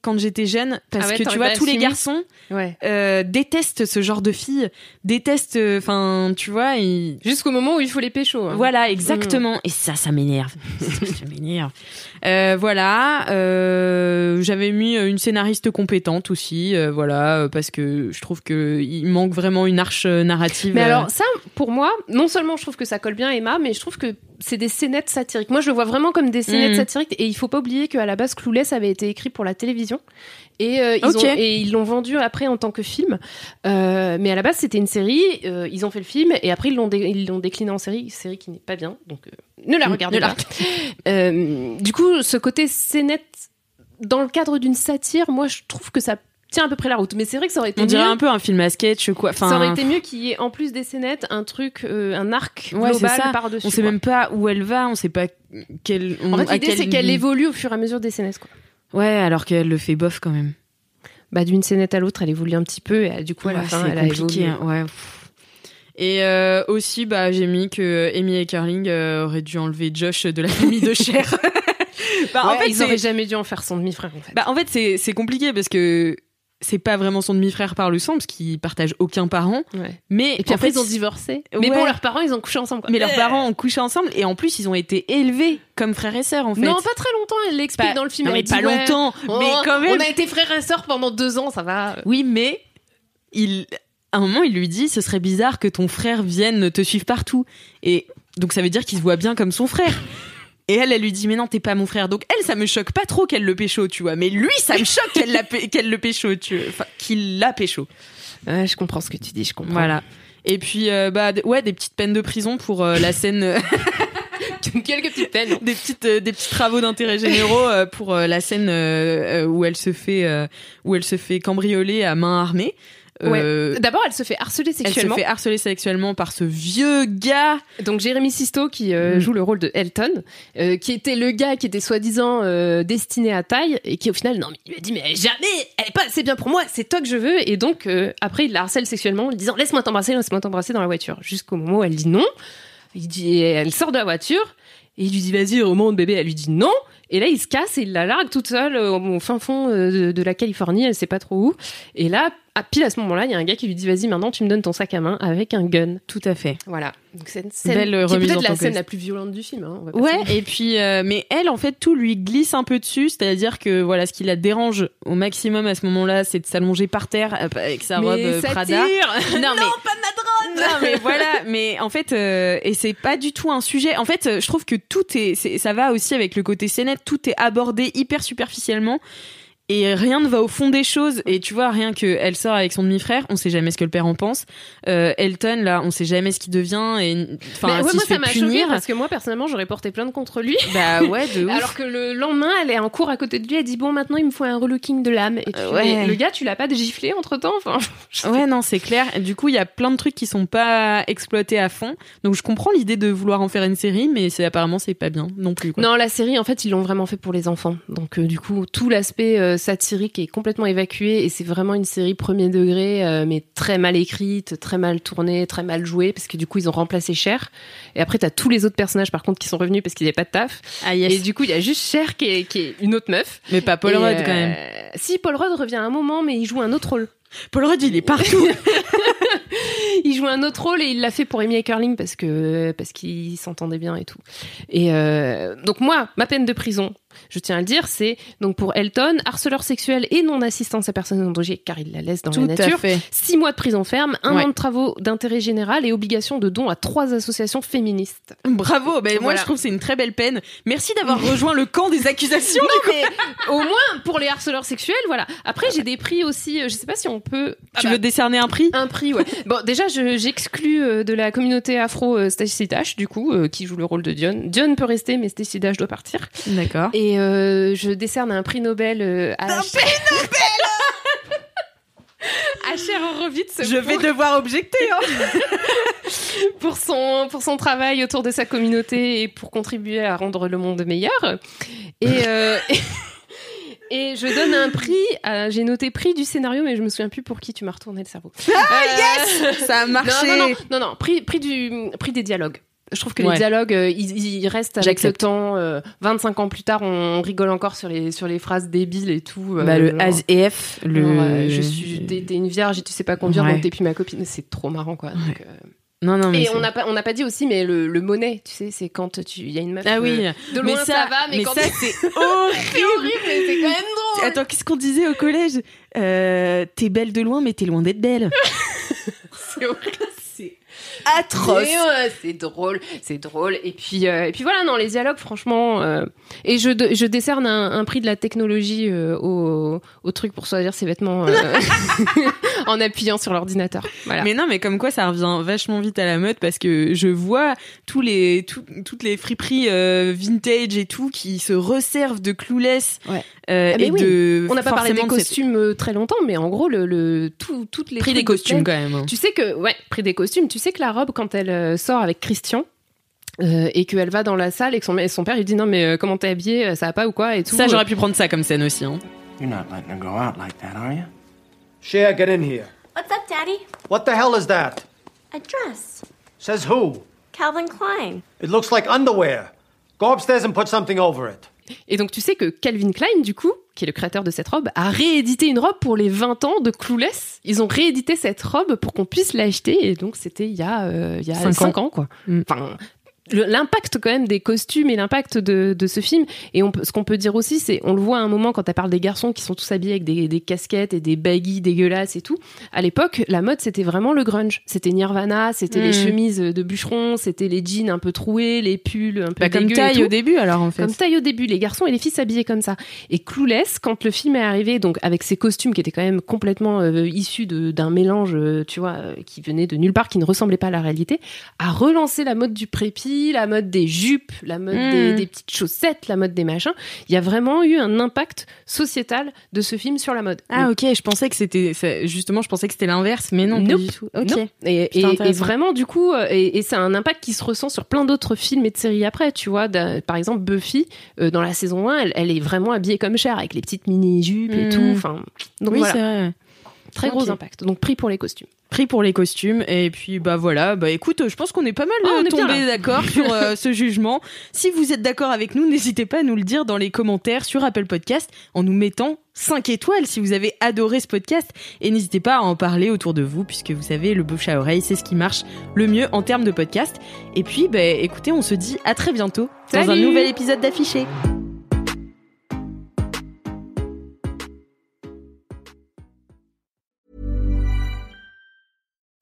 Speaker 1: quand j'étais jeune parce
Speaker 8: Ah ouais,
Speaker 1: que tu vois tous les garçons
Speaker 8: ouais.
Speaker 1: euh, détestent ce genre de filles détestent enfin tu vois ils,
Speaker 8: Jusqu'au moment où il faut les pécho. hein.
Speaker 1: Voilà, exactement. Et ça, ça m'énerve. ça m'énerve. Euh, voilà. euh, J'avais mis une scénariste compétente aussi, euh, voilà, parce que je trouve que il manque vraiment une arche narrative.
Speaker 8: Mais alors, ça, pour moi, non seulement je trouve que ça colle bien Emma, mais je trouve que c'est des scénettes satiriques. Moi, je le vois vraiment comme des scénettes
Speaker 1: Mhm.
Speaker 8: satiriques. Et il faut pas oublier qu'à la base, Clueless avait été écrit pour la télévision. Et, euh, ils ont- et ils l'ont vendu après en tant que film. Euh, mais à la base, c'était une série. euh, ils ont fait le film et après, ils l'ont dé- ils l'ont décliné en série. Série qui n'est pas bien. Donc, ne la
Speaker 1: Mm,
Speaker 8: regardez pas. Du coup, ce côté scénette dans le cadre d'une satire, moi, je trouve que ça tient à peu près la route. Mais c'est vrai que ça aurait été
Speaker 1: on dirait
Speaker 8: mieux.
Speaker 1: un peu un film à sketch, quoi. Enfin,
Speaker 8: ça aurait été mieux qu'il y ait en plus des scénettes un truc, euh, un arc
Speaker 1: Ouais,
Speaker 8: global
Speaker 1: ça.
Speaker 8: par dessus.
Speaker 1: on sait même pas où elle va, on sait pas quelle. on-
Speaker 8: En fait, l'idée
Speaker 1: quel-
Speaker 8: c'est qu'elle évolue au fur et à mesure des scénettes. Quoi.
Speaker 1: Ouais, alors qu'elle le fait bof quand même.
Speaker 8: Bah, d'une scénette à l'autre, elle évolue un petit peu et euh, du coup, à la
Speaker 1: Ouais,
Speaker 8: fin, elle a
Speaker 1: compliqué.
Speaker 8: évolué.
Speaker 1: hein, Ouais. Et euh, aussi, bah, j'ai mis que Amy et Carling euh, auraient dû enlever Josh de la famille de Cher. bah, en
Speaker 8: Ouais,
Speaker 1: fait,
Speaker 8: ils
Speaker 1: c'est-
Speaker 8: auraient jamais dû en faire son demi-frère en fait.
Speaker 1: bah, en fait, c'est compliqué parce que c'est pas vraiment son demi-frère par le sang parce qu'ils partagent aucun parent.
Speaker 8: Ouais.
Speaker 1: Mais
Speaker 8: Et puis après,
Speaker 1: fait,
Speaker 8: ils ont divorcé. Mais
Speaker 1: Ouais.
Speaker 8: bon, leurs parents, ils ont couché ensemble. quoi.
Speaker 1: mais leurs parents ont couché ensemble et en plus, ils ont été élevés comme frères et sœurs en fait.
Speaker 8: Non, pas très longtemps, elle l'explique
Speaker 1: Pas-
Speaker 8: dans le film.
Speaker 1: non,
Speaker 8: elle
Speaker 1: mais
Speaker 8: dit,
Speaker 1: pas
Speaker 8: ouais,
Speaker 1: longtemps,
Speaker 8: oh,
Speaker 1: mais quand même.
Speaker 8: On a été frères et sœurs pendant deux ans, ça va.
Speaker 1: Oui, mais il, à un moment, il lui dit ce serait bizarre que ton frère vienne te suivre partout. Et donc, ça veut dire qu'il se voit bien comme son frère. Et elle, elle lui dit mais non, t'es pas mon frère. Donc elle, ça me choque pas trop qu'elle le pécho, tu vois. Mais lui, ça me choque qu'elle l'a pé- qu'elle le pécho, tu vois. Enfin, qu'il l'a pécho.
Speaker 8: Ouais, je comprends ce que tu dis, je comprends.
Speaker 1: Voilà. Et puis, euh, bah, d- ouais, des petites peines de prison pour euh, la scène, euh,
Speaker 8: Quelques petites peines.
Speaker 1: des petites, euh, des petits travaux d'intérêt généraux euh, pour euh, la scène euh, euh, où elle se fait, euh, où elle se fait cambrioler à main armée. Euh,
Speaker 8: Ouais. D'abord, elle se fait harceler
Speaker 1: Elle se
Speaker 8: sexuellement.
Speaker 1: fait harceler sexuellement par ce vieux gars.
Speaker 8: Donc Jérémy Sisto qui euh,
Speaker 1: Mm.
Speaker 8: joue le rôle de Elton, euh, qui était le gars qui était soi-disant euh, destiné à taille et qui au final non mais il lui a dit mais jamais elle est pas assez bien pour moi c'est toi que je veux et donc euh, après il la harcèle sexuellement en lui disant laisse-moi t'embrasser laisse-moi t'embrasser dans la voiture jusqu'au moment où elle dit non il dit elle sort de la voiture Et il lui dit vas-y, remonte bébé. Elle lui dit non. Et là, il se casse et il la largue toute seule euh, au fin fond euh, de, de la Californie, elle sait pas trop où. Et là, à pile à ce moment-là, il y a un gars qui lui dit vas-y, maintenant tu me donnes ton sac à main avec un gun.
Speaker 1: Tout à fait.
Speaker 8: Voilà. Donc c'est une scène
Speaker 1: Belle
Speaker 8: qui est peut-être la scène la plus violente du film. hein, on va pas
Speaker 1: Ouais, et puis, euh, mais elle, en fait, tout lui glisse un peu dessus, c'est-à-dire que voilà, ce qui la dérange au maximum à ce moment-là, c'est de s'allonger par terre euh, avec sa robe
Speaker 8: Mais
Speaker 1: euh,
Speaker 8: ça
Speaker 1: Prada. Non, mais
Speaker 8: pas de la drogue
Speaker 1: non mais voilà mais en fait euh, et c'est pas du tout un sujet en fait euh, je trouve que tout est, c'est- ça va aussi avec le côté scénette tout est abordé hyper superficiellement et rien ne va au fond des choses et tu vois rien que elle sort avec son demi-frère on sait jamais ce que le père en pense Euh, Elton là on sait jamais ce qu'il devient et enfin
Speaker 8: ouais,
Speaker 1: s'il
Speaker 8: moi,
Speaker 1: se fait
Speaker 8: ça m'a choqué parce que moi, personnellement, j'aurais porté plainte contre lui.
Speaker 1: bah ouais de ouf
Speaker 8: Alors que le lendemain, elle est en cours à côté de lui, elle dit Bon, maintenant il me faut un relooking de l'âme. Et tu
Speaker 1: Euh,
Speaker 8: fais,
Speaker 1: ouais.
Speaker 8: mais le gars, tu l'as pas giflé entre temps enfin,
Speaker 1: Ouais, non, c'est clair. Et Du coup, il y a plein de trucs qui sont pas exploités à fond. Donc, je comprends l'idée de vouloir en faire une série, mais c'est apparemment c'est pas bien non plus. Quoi.
Speaker 8: Non, la série, en fait, ils l'ont vraiment fait pour les enfants. Donc, euh, du coup, tout l'aspect satirique est complètement évacué et c'est vraiment une série premier degré, euh, mais très mal écrite, très mal tournée, très mal jouée, parce que du coup, ils ont remplacé Cher. Et après, t'as tous les autres personnages, par contre, qui sont revenus parce qu'ils n'avaient pas de taf.
Speaker 1: Ah yes.
Speaker 8: Et du coup, il y a juste Cher qui est, qui est une autre meuf.
Speaker 1: Mais pas Paul
Speaker 8: Et,
Speaker 1: Rudd
Speaker 8: euh,
Speaker 1: quand même.
Speaker 8: Si, Paul Rudd revient un moment, mais il joue un autre rôle.
Speaker 1: Paul Rudd, il est partout.
Speaker 8: il joue un autre rôle et il l'a fait pour Amy Heckerling parce que parce qu'il s'entendait bien et tout. Et euh, donc moi, ma peine de prison, je tiens à le dire, c'est donc pour Elton, harceleur sexuel et non assistance à personne en danger car il la laisse dans
Speaker 1: Tout
Speaker 8: la nature.
Speaker 1: fait.
Speaker 8: Six mois de prison ferme, un
Speaker 1: Ouais.
Speaker 8: an de travaux d'intérêt général et obligation de don à trois associations féministes.
Speaker 1: Bravo. Ben moi, je trouve que c'est une très belle peine. Merci d'avoir rejoint le camp des accusations.
Speaker 8: Non mais au moins pour les harceleurs sexuels, voilà. Après j'ai des prix aussi, euh, je sais pas si on peut. Ah
Speaker 1: Tu
Speaker 8: bah,
Speaker 1: veux décerner un prix?
Speaker 8: Un prix, ouais. Bon, déjà, je- j'exclus euh, de la communauté afro euh, Stacey Dash, du coup, euh, qui joue le rôle de Dion. Dion peut rester, mais Stacey Dash doit partir.
Speaker 1: D'accord.
Speaker 8: Et euh, je décerne un prix Nobel euh, à. Un prix Nobel À Cher Horowitz.
Speaker 1: Je vais devoir objecter. hein.
Speaker 8: pour son pour son travail autour de sa communauté et pour contribuer à rendre le monde meilleur. Et euh, et je donne un prix. à- J'ai noté prix du scénario, mais je me souviens plus pour qui tu m'as retourné le cerveau.
Speaker 1: Ah
Speaker 8: Euh,
Speaker 1: yes, ça a marché.
Speaker 8: Non, non, non, non, non, prix, prix, du, prix des dialogues. Je trouve que
Speaker 1: Ouais.
Speaker 8: les dialogues, euh, ils, ils restent avec le temps. euh, 25 ans plus tard, on rigole encore sur les, sur les phrases débiles et tout. euh,
Speaker 1: Bah, le as EF, le.
Speaker 8: genre, euh, je suis, t'es une vierge et tu sais pas conduire,
Speaker 1: Ouais.
Speaker 8: donc t'es plus ma copine. C'est trop marrant, quoi. Donc, euh,
Speaker 1: Non, non, mais
Speaker 8: et on n'a pas, on n'a pas dit aussi, mais le, le monnaie, tu sais, c'est quand tu, il y a une meuf.
Speaker 1: Ah oui.
Speaker 8: euh, de
Speaker 1: Mais
Speaker 8: loin ça,
Speaker 1: ça-
Speaker 8: va, mais,
Speaker 1: mais
Speaker 8: quand
Speaker 1: ça, c'est horrible.
Speaker 8: c'est horrible, mais c'est quand même drôle.
Speaker 1: Attends, qu'est-ce qu'on disait au collège? Euh, T'es belle de loin, mais t'es loin d'être belle.
Speaker 8: C'est horrible.
Speaker 1: Atroce.
Speaker 8: Ouais, c'est drôle, c'est drôle. Et puis, euh, et puis voilà, non, les dialogues, franchement. euh, et je, décerne un, un prix de la technologie euh, au, au truc pour choisir ses vêtements en appuyant sur l'ordinateur. Voilà.
Speaker 1: Mais non, mais comme quoi ça revient vachement vite à la mode parce que je vois tous les tout- toutes les friperies euh, vintage et tout qui se resservent de
Speaker 8: Ouais.
Speaker 1: euh,
Speaker 8: Ah,
Speaker 1: et
Speaker 8: oui.
Speaker 1: de
Speaker 8: On n'a pas parlé des
Speaker 1: cette-
Speaker 8: costumes euh, très longtemps, mais en gros, le, le tout, toutes les
Speaker 1: prix des
Speaker 8: de
Speaker 1: costumes quand même. hein.
Speaker 8: Tu sais que, ouais, prix des costumes. Tu sais que la robe, quand elle sort avec Christian. euh, et qu'elle va dans la salle et que son, et son père lui dit non mais euh, comment t'es habillée ça va pas ou quoi et tout
Speaker 1: Ça j'aurais pu prendre ça comme scène aussi. hein.
Speaker 4: You're not letting her go out like that, are you?
Speaker 9: Cher, get in here.
Speaker 10: What's up, Daddy?
Speaker 9: What the hell is that?
Speaker 10: A dress.
Speaker 9: Says who?
Speaker 10: Calvin Klein.
Speaker 9: It looks like underwear. Go upstairs and put something over it.
Speaker 8: Et donc tu sais que Calvin Klein, du coup, qui est le créateur de cette robe, a réédité une robe pour les 20 ans de Clueless. Ils ont réédité cette robe pour qu'on puisse l'acheter. Et donc c'était il y a, euh, il y a
Speaker 1: Cinq
Speaker 8: 5
Speaker 1: ans.
Speaker 8: ans. quoi.
Speaker 1: Mm.
Speaker 8: Enfin, l'impact quand même des costumes et l'impact de, de ce film. Et on ce qu'on peut dire aussi, c'est, on le voit à un moment quand tu parles des garçons qui sont tous habillés avec des, des casquettes et des baggy dégueulasses et tout. À l'époque, la mode, c'était vraiment le grunge. C'était Nirvana, c'était les
Speaker 1: Mm.
Speaker 8: chemises de bûcheron, c'était les jeans un peu troués, les pulls un peu
Speaker 1: Bah, comme taille au début alors en fait.
Speaker 8: Comme taille au début, les garçons et les filles s'habillaient comme ça. Et Clueless, quand le film est arrivé, donc avec ses costumes qui étaient quand même complètement euh, issus d'un mélange, euh, tu vois, euh, qui venait de nulle part, qui ne ressemblait pas à la réalité, a relancé la mode du prépi, la mode des jupes, la mode
Speaker 1: Mm.
Speaker 8: des, des petites chaussettes, la mode des machins. Il y a vraiment eu un impact sociétal de ce film sur la mode.
Speaker 1: Ah ok, je pensais que c'était ça- justement je pensais que c'était l'inverse, mais non pas
Speaker 8: Nope.
Speaker 1: du tout. Ok.
Speaker 8: Et,
Speaker 1: Putain,
Speaker 8: et- et
Speaker 1: intéressant.
Speaker 8: vraiment, du coup, euh, et, et c'est un impact qui se ressent sur plein d'autres films et de séries après, tu vois. Par exemple, Buffy, euh, dans la saison 1, elle, elle est vraiment habillée comme Cher, avec les petites mini-jupes et
Speaker 1: Mm.
Speaker 8: tout. Enfin, donc
Speaker 1: oui
Speaker 8: voilà.
Speaker 1: vrai.
Speaker 8: Très gros impact. Donc prix pour les costumes.
Speaker 1: Prix pour les costumes. Et puis bah voilà. Bah écoute je pense qu'on est pas mal euh,
Speaker 8: bien,
Speaker 1: tombé d'accord sur euh, ce jugement. Si vous êtes d'accord avec nous n'hésitez pas à nous le dire dans les commentaires sur Apple Podcast en nous mettant 5 étoiles si vous avez adoré ce podcast. Et n'hésitez pas à en parler autour de vous puisque vous savez le bouche à oreille c'est ce qui marche le mieux en termes de podcast. Et puis bah écoutez on se dit à très bientôt dans un nouvel épisode d'affiché